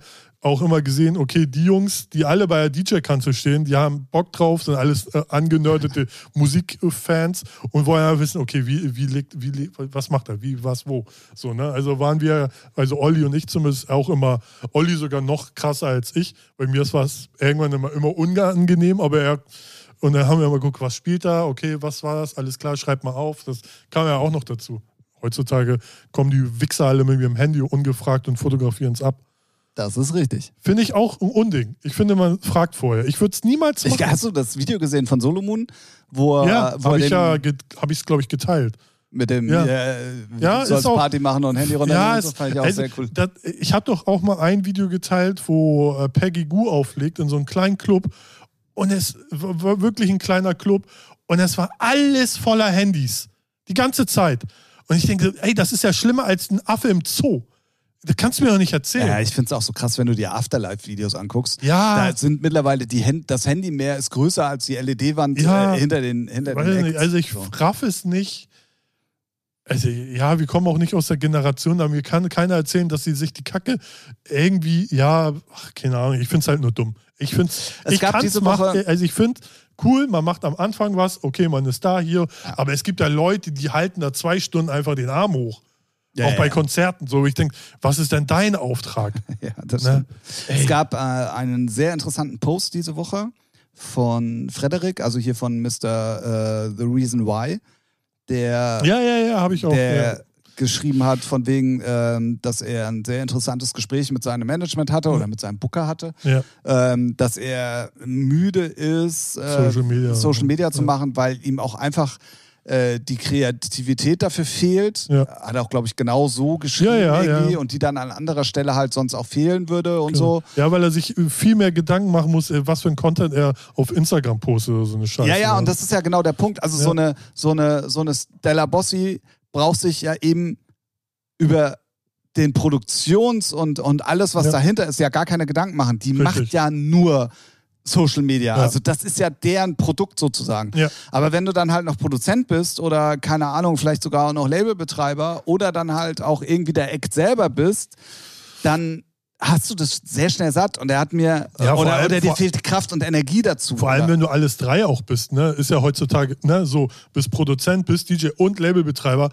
auch immer gesehen, okay, die Jungs, die alle bei der DJ-Kanzel stehen, die haben Bock drauf, sind alles äh, angenördete Musikfans und wollen ja wissen, okay, wie, wie legt, wie, le- was macht er, wie, was, wo. So, ne? Also waren wir, also Olli und ich zumindest auch immer, Olli sogar noch krasser als ich. Bei mir war es irgendwann immer, immer unangenehm, aber er und dann haben wir immer geguckt, was spielt da, okay, was war das, alles klar, schreibt mal auf. Das kam ja auch noch dazu. Heutzutage kommen die Wichser alle mit ihrem Handy ungefragt und fotografieren es ab. Das ist richtig. Finde ich auch ein Unding. Ich finde, man fragt vorher. Ich würde es niemals Ich, machen. hast du das Video gesehen von Solomon, wo er, ja, wo habe ich ja, habe ich es, glaube ich, geteilt. mit dem Ja. äh, Ja, ist auch- Party machen und Handy runter. Ja, das es, fand ich auch also, sehr cool. Das, ich habe doch auch mal ein Video geteilt, wo äh, Peggy Goo auflegt in so einem kleinen Club. Und es war war wirklich ein kleiner Club. Und es war alles voller Handys. Die ganze Zeit. Und ich denke, ey, das ist ja schlimmer als ein Affe im Zoo. Das kannst du mir doch nicht erzählen. Ja, ich finde es auch so krass, wenn du dir Afterlife-Videos anguckst. Ja. Da sind mittlerweile die Hand, das Handy mehr ist größer als die LED-Wand Ja. äh, hinter den hinter Weiß den nicht. Also ich so. raff es nicht. Also ja, wir kommen auch nicht aus der Generation, aber mir kann keiner erzählen, dass sie sich die Kacke irgendwie, ja, ach, keine Ahnung, ich finde es halt nur dumm. Ich finde Es ich gab kann's diese machen, also ich finde cool, man macht am Anfang was, okay, man ist da hier, Ja. aber es gibt ja Leute, die halten da zwei Stunden einfach den Arm hoch. Ja, auch ja, bei. Konzerten so. Ich denke, was ist denn dein Auftrag? Ja, das Ne? stimmt. Es gab äh, einen sehr interessanten Post diese Woche von Frederik, also hier von Mr. Äh, The Reason Why, der, Ja, ja, ja, habe ich auch. der geschrieben hat, von wegen, ähm, dass er ein sehr interessantes Gespräch mit seinem Management hatte oder mit seinem Booker hatte, Ja. ähm, dass er müde ist, äh, Social Media. Social Media zu Ja. machen, weil ihm auch einfach äh, die Kreativität dafür fehlt. Ja. Hat er auch, glaube ich, genau so geschrieben Ja, ja, ja. und die dann an anderer Stelle halt sonst auch fehlen würde und Genau. so. Ja, weil er sich äh, viel mehr Gedanken machen muss, äh, was für ein Content er auf Instagram postet oder so eine Scheiße. Ja, ja, und das ist ja genau der Punkt. Also so eine, so eine, so eine Stella Bossi braucht sich ja eben über den Produktions- und, und alles, was dahinter ist, ja gar keine Gedanken machen. Die Richtig. macht ja nur Social Media. Ja. Also das ist ja deren Produkt sozusagen. Ja. Aber wenn du dann halt noch Produzent bist oder keine Ahnung, vielleicht sogar auch noch Labelbetreiber oder dann halt auch irgendwie der Act selber bist, dann hast du das sehr schnell satt und er hat mir Ja, oder, allem- oder dir fehlt Kraft und Energie dazu. Vor allem, oder? wenn du alles drei auch bist, ne? Ist ja heutzutage, ne, so, bist Produzent, bist DJ und Labelbetreiber.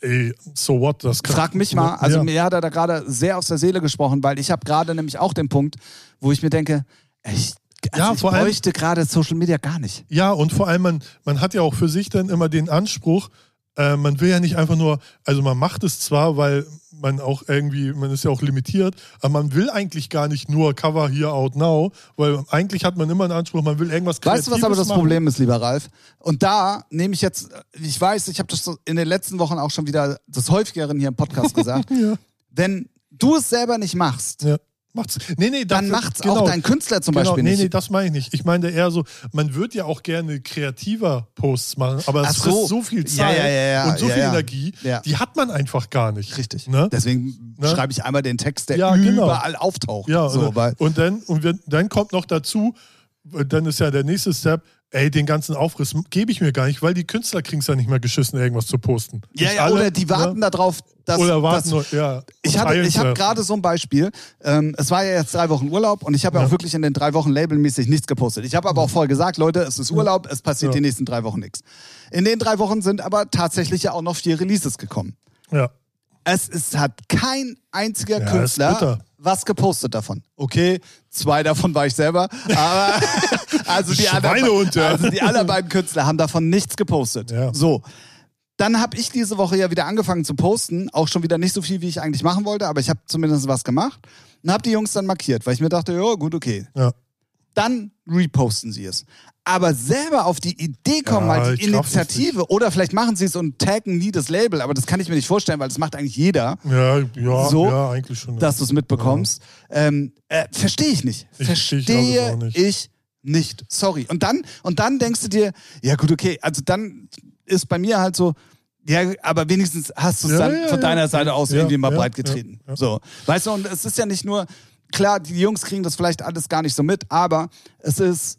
Ey, so what? Das kann, Frag mich mal, also ja. mir hat er da gerade sehr aus der Seele gesprochen, weil ich habe gerade nämlich auch den Punkt, wo ich mir denke, ich, also Ja, ich vor allem- bräuchte gerade Social Media gar nicht. Ja, und vor allem, man, man hat ja auch für sich dann immer den Anspruch, äh, man will ja nicht einfach nur, also man macht es zwar, weil man auch irgendwie, man ist ja auch limitiert, aber man will eigentlich gar nicht nur Cover here out now, weil eigentlich hat man immer einen Anspruch, man will irgendwas Weißt du, was aber das machen. Problem ist, lieber Ralf? Und da nehme ich jetzt, ich weiß, ich habe das in den letzten Wochen auch schon wieder des häufigeren hier im Podcast gesagt, Ja. wenn du es selber nicht machst, Ja. Macht's. Nee, nee, dann dafür- macht's genau, auch dein Künstler zum genau, Beispiel nee, nicht. nee, das meine ich nicht. Ich meine eher so, man wird ja auch gerne kreativer Posts machen, aber es so. frisst so viel Zeit ja, ja, ja, und so viel. Energie, die hat man einfach gar nicht. Richtig. Ne? Deswegen Ne? schreibe ich einmal den Text, der genau. überall auftaucht. Ja, so, und, dann und wenn, dann kommt noch dazu, dann ist ja der nächste Step, ey, den ganzen Aufriss gebe ich mir gar nicht, weil die Künstler kriegen es ja nicht mehr geschissen, irgendwas zu posten. ja, ja, alle, oder die warten ne? darauf, dass. Oder warten, dass nur, ja. ich hatte, ich habe gerade so ein Beispiel. Ähm, es war ja jetzt drei Wochen Urlaub und ich habe ja. Ja. auch wirklich in den drei Wochen labelmäßig nichts gepostet. Ich habe aber auch voll gesagt, Leute, es ist Urlaub, es passiert Ja. die nächsten drei Wochen nichts. In den drei Wochen sind aber tatsächlich ja auch noch vier Releases gekommen. Ja. Es ist, hat kein einziger Ja, Künstler was gepostet davon. Okay, zwei davon war ich selber, aber also die, anderen, also die anderen beiden Künstler haben davon nichts gepostet. Ja. So. Dann habe ich diese Woche ja wieder angefangen zu posten, auch schon wieder nicht so viel, wie ich eigentlich machen wollte, aber ich habe zumindest was gemacht und habe die Jungs dann markiert, weil ich mir dachte, ja gut, okay. Ja. Dann reposten sie es. Aber selber auf die Idee kommen, Ja, mal die Initiative, oder vielleicht machen sie es und taggen nie das Label, aber das kann ich mir nicht vorstellen, weil das macht eigentlich jeder Ja, ja, So, ja, eigentlich schon. dass du es mitbekommst. Ähm, äh, Verstehe ich nicht. Ich Verstehe ich nicht. ich nicht. Sorry. Und dann, und dann denkst du dir, ja gut, okay, also dann ist bei mir halt so, ja, aber wenigstens hast du es Ja, dann ja, von ja. deiner Seite aus Ja, irgendwie mal ja, breit getreten. ja, ja. So. Weißt du, und es ist ja nicht nur, klar, die Jungs kriegen das vielleicht alles gar nicht so mit, aber es ist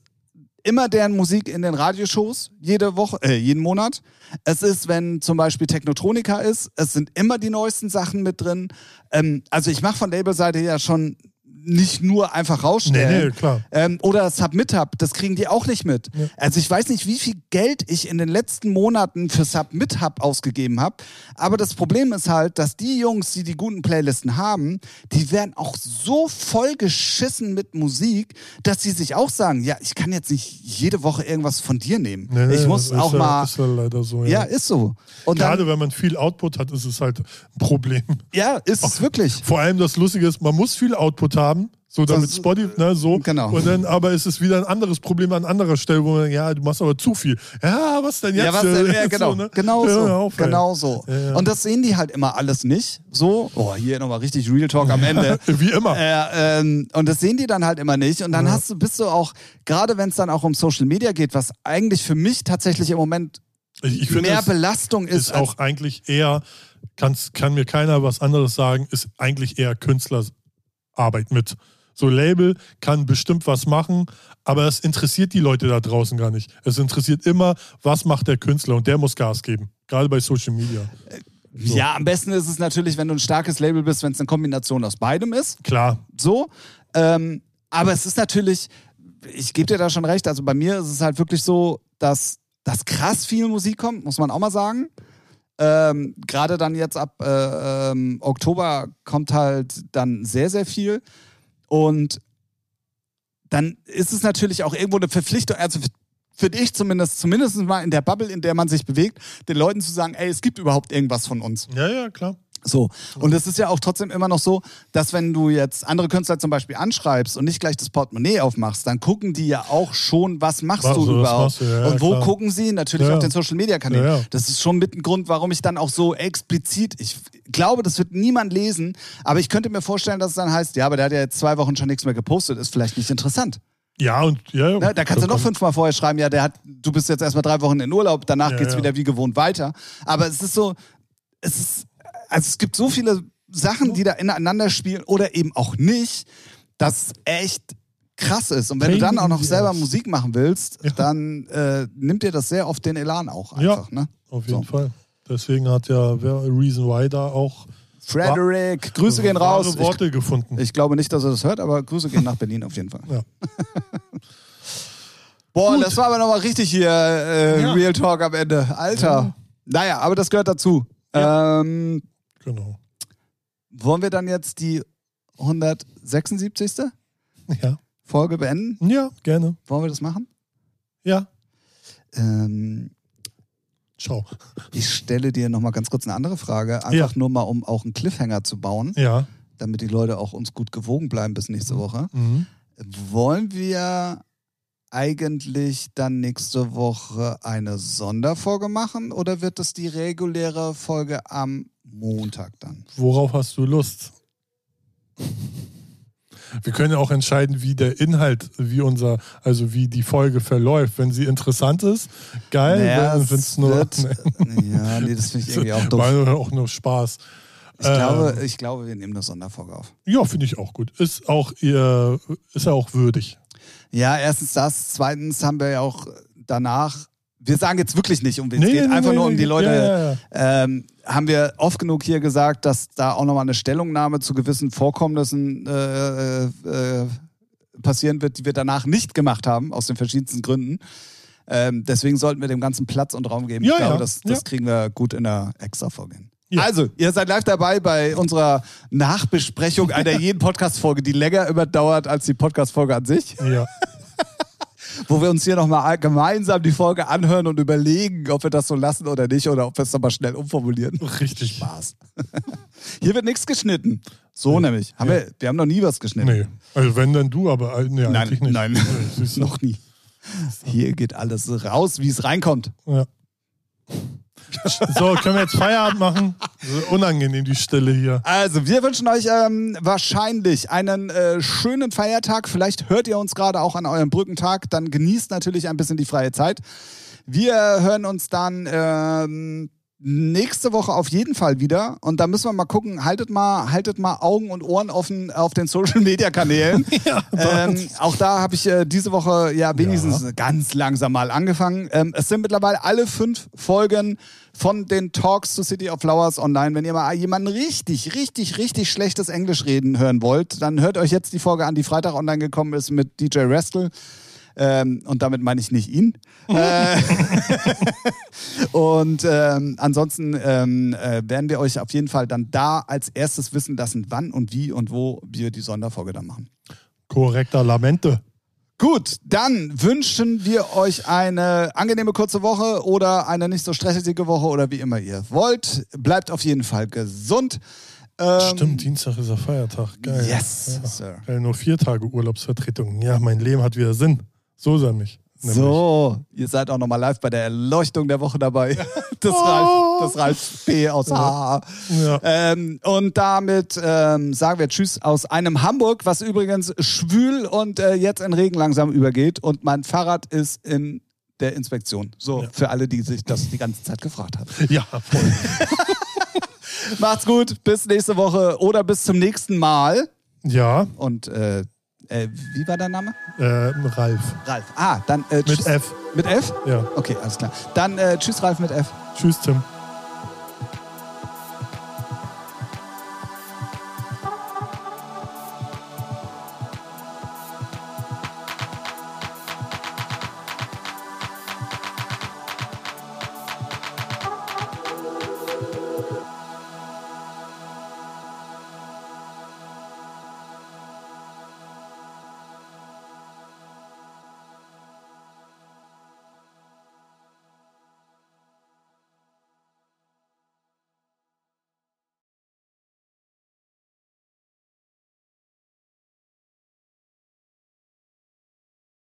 immer deren Musik in den Radioshows, jede Woche, äh, jeden Monat. Es ist, wenn zum Beispiel Technotronika ist, es sind immer die neuesten Sachen mit drin. Ähm, also ich mache von Labelseite ja schon nicht nur einfach Nee, rausstellen. nee, klar. Ähm, oder Submit Hub, das kriegen die auch nicht mit. Ja. Also ich weiß nicht, wie viel Geld ich in den letzten Monaten für Submit Hub ausgegeben habe. Aber das Problem ist halt, dass die Jungs, die die guten Playlisten haben, die werden auch so voll geschissen mit Musik, dass sie sich auch sagen, ja, ich kann jetzt nicht jede Woche irgendwas von dir nehmen. Nee, nee, ich muss auch ja, mal... Ist ja leider so, Ja, ja. ist so. Und Gerade dann, wenn man viel Output hat, ist es halt ein Problem. ja, ist es wirklich. Vor allem das Lustige ist, man muss viel Output haben, so damit Das- Spotify, ne, so. Genau. Und dann aber ist es wieder ein anderes Problem an anderer Stelle, wo man, ja, du machst aber zu viel. Ja, was denn jetzt? Ja, was denn? Ja, So, genau. ne? Genau Ja, so. hör auf, ey. genau so. Ja. Und das sehen die halt immer alles nicht. So, oh, hier nochmal richtig Real Talk am Ende. Wie immer. Äh, ähm, und das sehen die dann halt immer nicht. Und dann hast du, bist du auch, gerade wenn es dann auch um Social Media geht, was eigentlich für mich tatsächlich im Moment finde, mehr Belastung ist, ist auch eigentlich eher, kann's, kann mir keiner was anderes sagen, ist eigentlich eher Künstlerarbeit mit. So Label kann bestimmt was machen, aber es interessiert die Leute da draußen gar nicht. Es interessiert immer, was macht der Künstler und der muss Gas geben. Gerade bei Social Media. So. Ja, am besten ist es natürlich, wenn du ein starkes Label bist, wenn es eine Kombination aus beidem ist. Klar, So. Ähm, aber es ist natürlich, ich gebe dir da schon recht, also bei mir ist es halt wirklich so, dass, dass krass viel Musik kommt, muss man auch mal sagen. Ähm, Gerade dann jetzt ab äh, ähm, Oktober kommt halt dann sehr, sehr viel. Und dann ist es natürlich auch irgendwo eine Verpflichtung, also für, dich zumindest, zumindest mal in der Bubble, in der man sich bewegt, den Leuten zu sagen, ey, es gibt überhaupt irgendwas von uns. ja, ja, klar. So. Und es ist ja auch trotzdem immer noch so, dass wenn du jetzt andere Künstler zum Beispiel anschreibst und nicht gleich das Portemonnaie aufmachst, dann gucken die ja auch schon, was machst Was du überhaupt. machst du, ja, und wo klar. gucken sie? Natürlich Ja, auf den Social Media Kanälen. Ja. Das ist schon mit ein Grund, warum ich dann auch so explizit, ich glaube, das wird niemand lesen, aber ich könnte mir vorstellen, dass es dann heißt, ja, aber der hat ja jetzt zwei Wochen schon nichts mehr gepostet, ist vielleicht nicht interessant. Ja, und ja, ja. Ne? Da kannst du noch fünfmal vorher schreiben, ja, der hat, du bist jetzt erstmal drei Wochen in Urlaub, danach Ja, geht's wieder wie gewohnt weiter. Aber es ist so, es ist, also es gibt so viele Sachen, die da ineinander spielen oder eben auch nicht, das echt krass ist. Und wenn du dann auch noch selber ass. Musik machen willst, Ja. dann äh, nimmt dir das sehr oft den Elan auch Ja. einfach. Ne? Auf jeden So. Fall. Deswegen hat ja Reason Why da auch Frederick, Grüße gehen raus. Ich, Worte gefunden. ich glaube nicht, dass er das hört, aber Grüße gehen nach Berlin auf jeden Fall. Ja. Boah, das war aber nochmal richtig hier äh, Ja. Real Talk am Ende. Alter. Ja. Naja, aber das gehört dazu. Ähm, genau. wollen wir dann jetzt die 176. Ja. Folge beenden? ja, gerne. Wollen wir das machen? Ja. Ähm, Ciao. ich stelle dir nochmal ganz kurz eine andere Frage. Einfach Ja. nur mal, um auch einen Cliffhanger zu bauen, Ja. damit die Leute auch uns gut gewogen bleiben bis nächste Woche. Mhm. Wollen wir eigentlich dann nächste Woche eine Sonderfolge machen oder wird das die reguläre Folge am Montag dann? Worauf hast du Lust? Wir können ja auch entscheiden, wie der Inhalt, wie unser, also wie die Folge verläuft. Wenn sie interessant ist, geil. Naja, wenn es nur. wird, ja, nee, das finde ich irgendwie auch doof. War auch nur Spaß. Ich glaube, ich glaube, wir nehmen eine Sonderfolge auf. Ja, finde ich auch gut. Ist auch ihr, ist ja auch würdig. Ja, erstens das. Zweitens haben wir ja auch danach, wir sagen jetzt wirklich nicht, um wen Nee, es geht, nee, einfach nee, nur um die Leute, Ja. Ähm, haben wir oft genug hier gesagt, dass da auch nochmal eine Stellungnahme zu gewissen Vorkommnissen äh, äh, passieren wird, die wir danach nicht gemacht haben, aus den verschiedensten Gründen. Ähm, deswegen sollten wir dem ganzen Platz und Raum geben. Ja, ich glaube, ja, das, das kriegen wir gut in der Extra-Folge hin. Ja. Also, ihr seid live dabei bei unserer Nachbesprechung einer jeden Podcast-Folge, die länger überdauert als die Podcast-Folge an sich Ja. wo wir uns hier nochmal gemeinsam die Folge anhören und überlegen, ob wir das so lassen oder nicht oder ob wir es nochmal schnell umformulieren. Richtig. Spaß. Hier wird nichts geschnitten. So nämlich. Haben Ja. wir, wir haben noch nie was geschnitten. Nee. Also wenn dann du, aber äh, nee, nein, eigentlich nicht. nein. Nee, noch nie. Hier geht alles raus, wie es reinkommt. Ja. So, können wir jetzt Feierabend machen? Unangenehm, die Stille hier. Also, wir wünschen euch ähm, wahrscheinlich einen äh, schönen Feiertag. Vielleicht hört ihr uns gerade auch an eurem Brückentag. Dann genießt natürlich ein bisschen die freie Zeit. Wir hören uns dann ähm, nächste Woche auf jeden Fall wieder. Und da müssen wir mal gucken. Haltet mal, haltet mal Augen und Ohren offen auf den Social Media Kanälen. Ja, ähm, auch da habe ich äh, diese Woche ja wenigstens ganz langsam mal angefangen. Ähm, es sind mittlerweile alle fünf Folgen von den Talks to City of Flowers online. Wenn ihr mal jemanden richtig, richtig, richtig schlechtes Englisch reden hören wollt, dann hört euch jetzt die Folge an, die Freitag online gekommen ist mit DJ Restle. Ähm, und damit meine ich nicht ihn. äh, und ähm, ansonsten ähm, äh, werden wir euch auf jeden Fall dann da als erstes wissen lassen, wann und wie und wo wir die Sonderfolge dann machen. Korrekter Lamente. Gut, dann wünschen wir euch eine angenehme kurze Woche oder eine nicht so stressige Woche oder wie immer ihr wollt. Bleibt auf jeden Fall gesund. Ähm, Stimmt, Dienstag ist der Feiertag. Geil. Yes, Ja. Sir. Geil, nur vier Tage Urlaubsvertretung. Ja, mein Leben hat wieder Sinn. So sei mich. nämlich. So, ihr seid auch nochmal live bei der Erleuchtung der Woche dabei. Das Oh. Ralf, das Ralf P. aus HH. Ja. Ähm, und damit ähm, sagen wir Tschüss aus einem Hamburg, was übrigens schwül und äh, jetzt in Regen langsam übergeht. Und mein Fahrrad ist in der Inspektion. So, Ja. für alle, die sich das die ganze Zeit gefragt haben. ja, voll. Macht's gut, bis nächste Woche oder bis zum nächsten Mal. Ja, Und äh, äh, wie war dein Name? äh, Ralf. Ralf. Ah, dann äh, Mit. F. Mit F? Ja. Okay, alles klar. Dann äh, tschüss, Ralf mit F. Tschüss, Tim.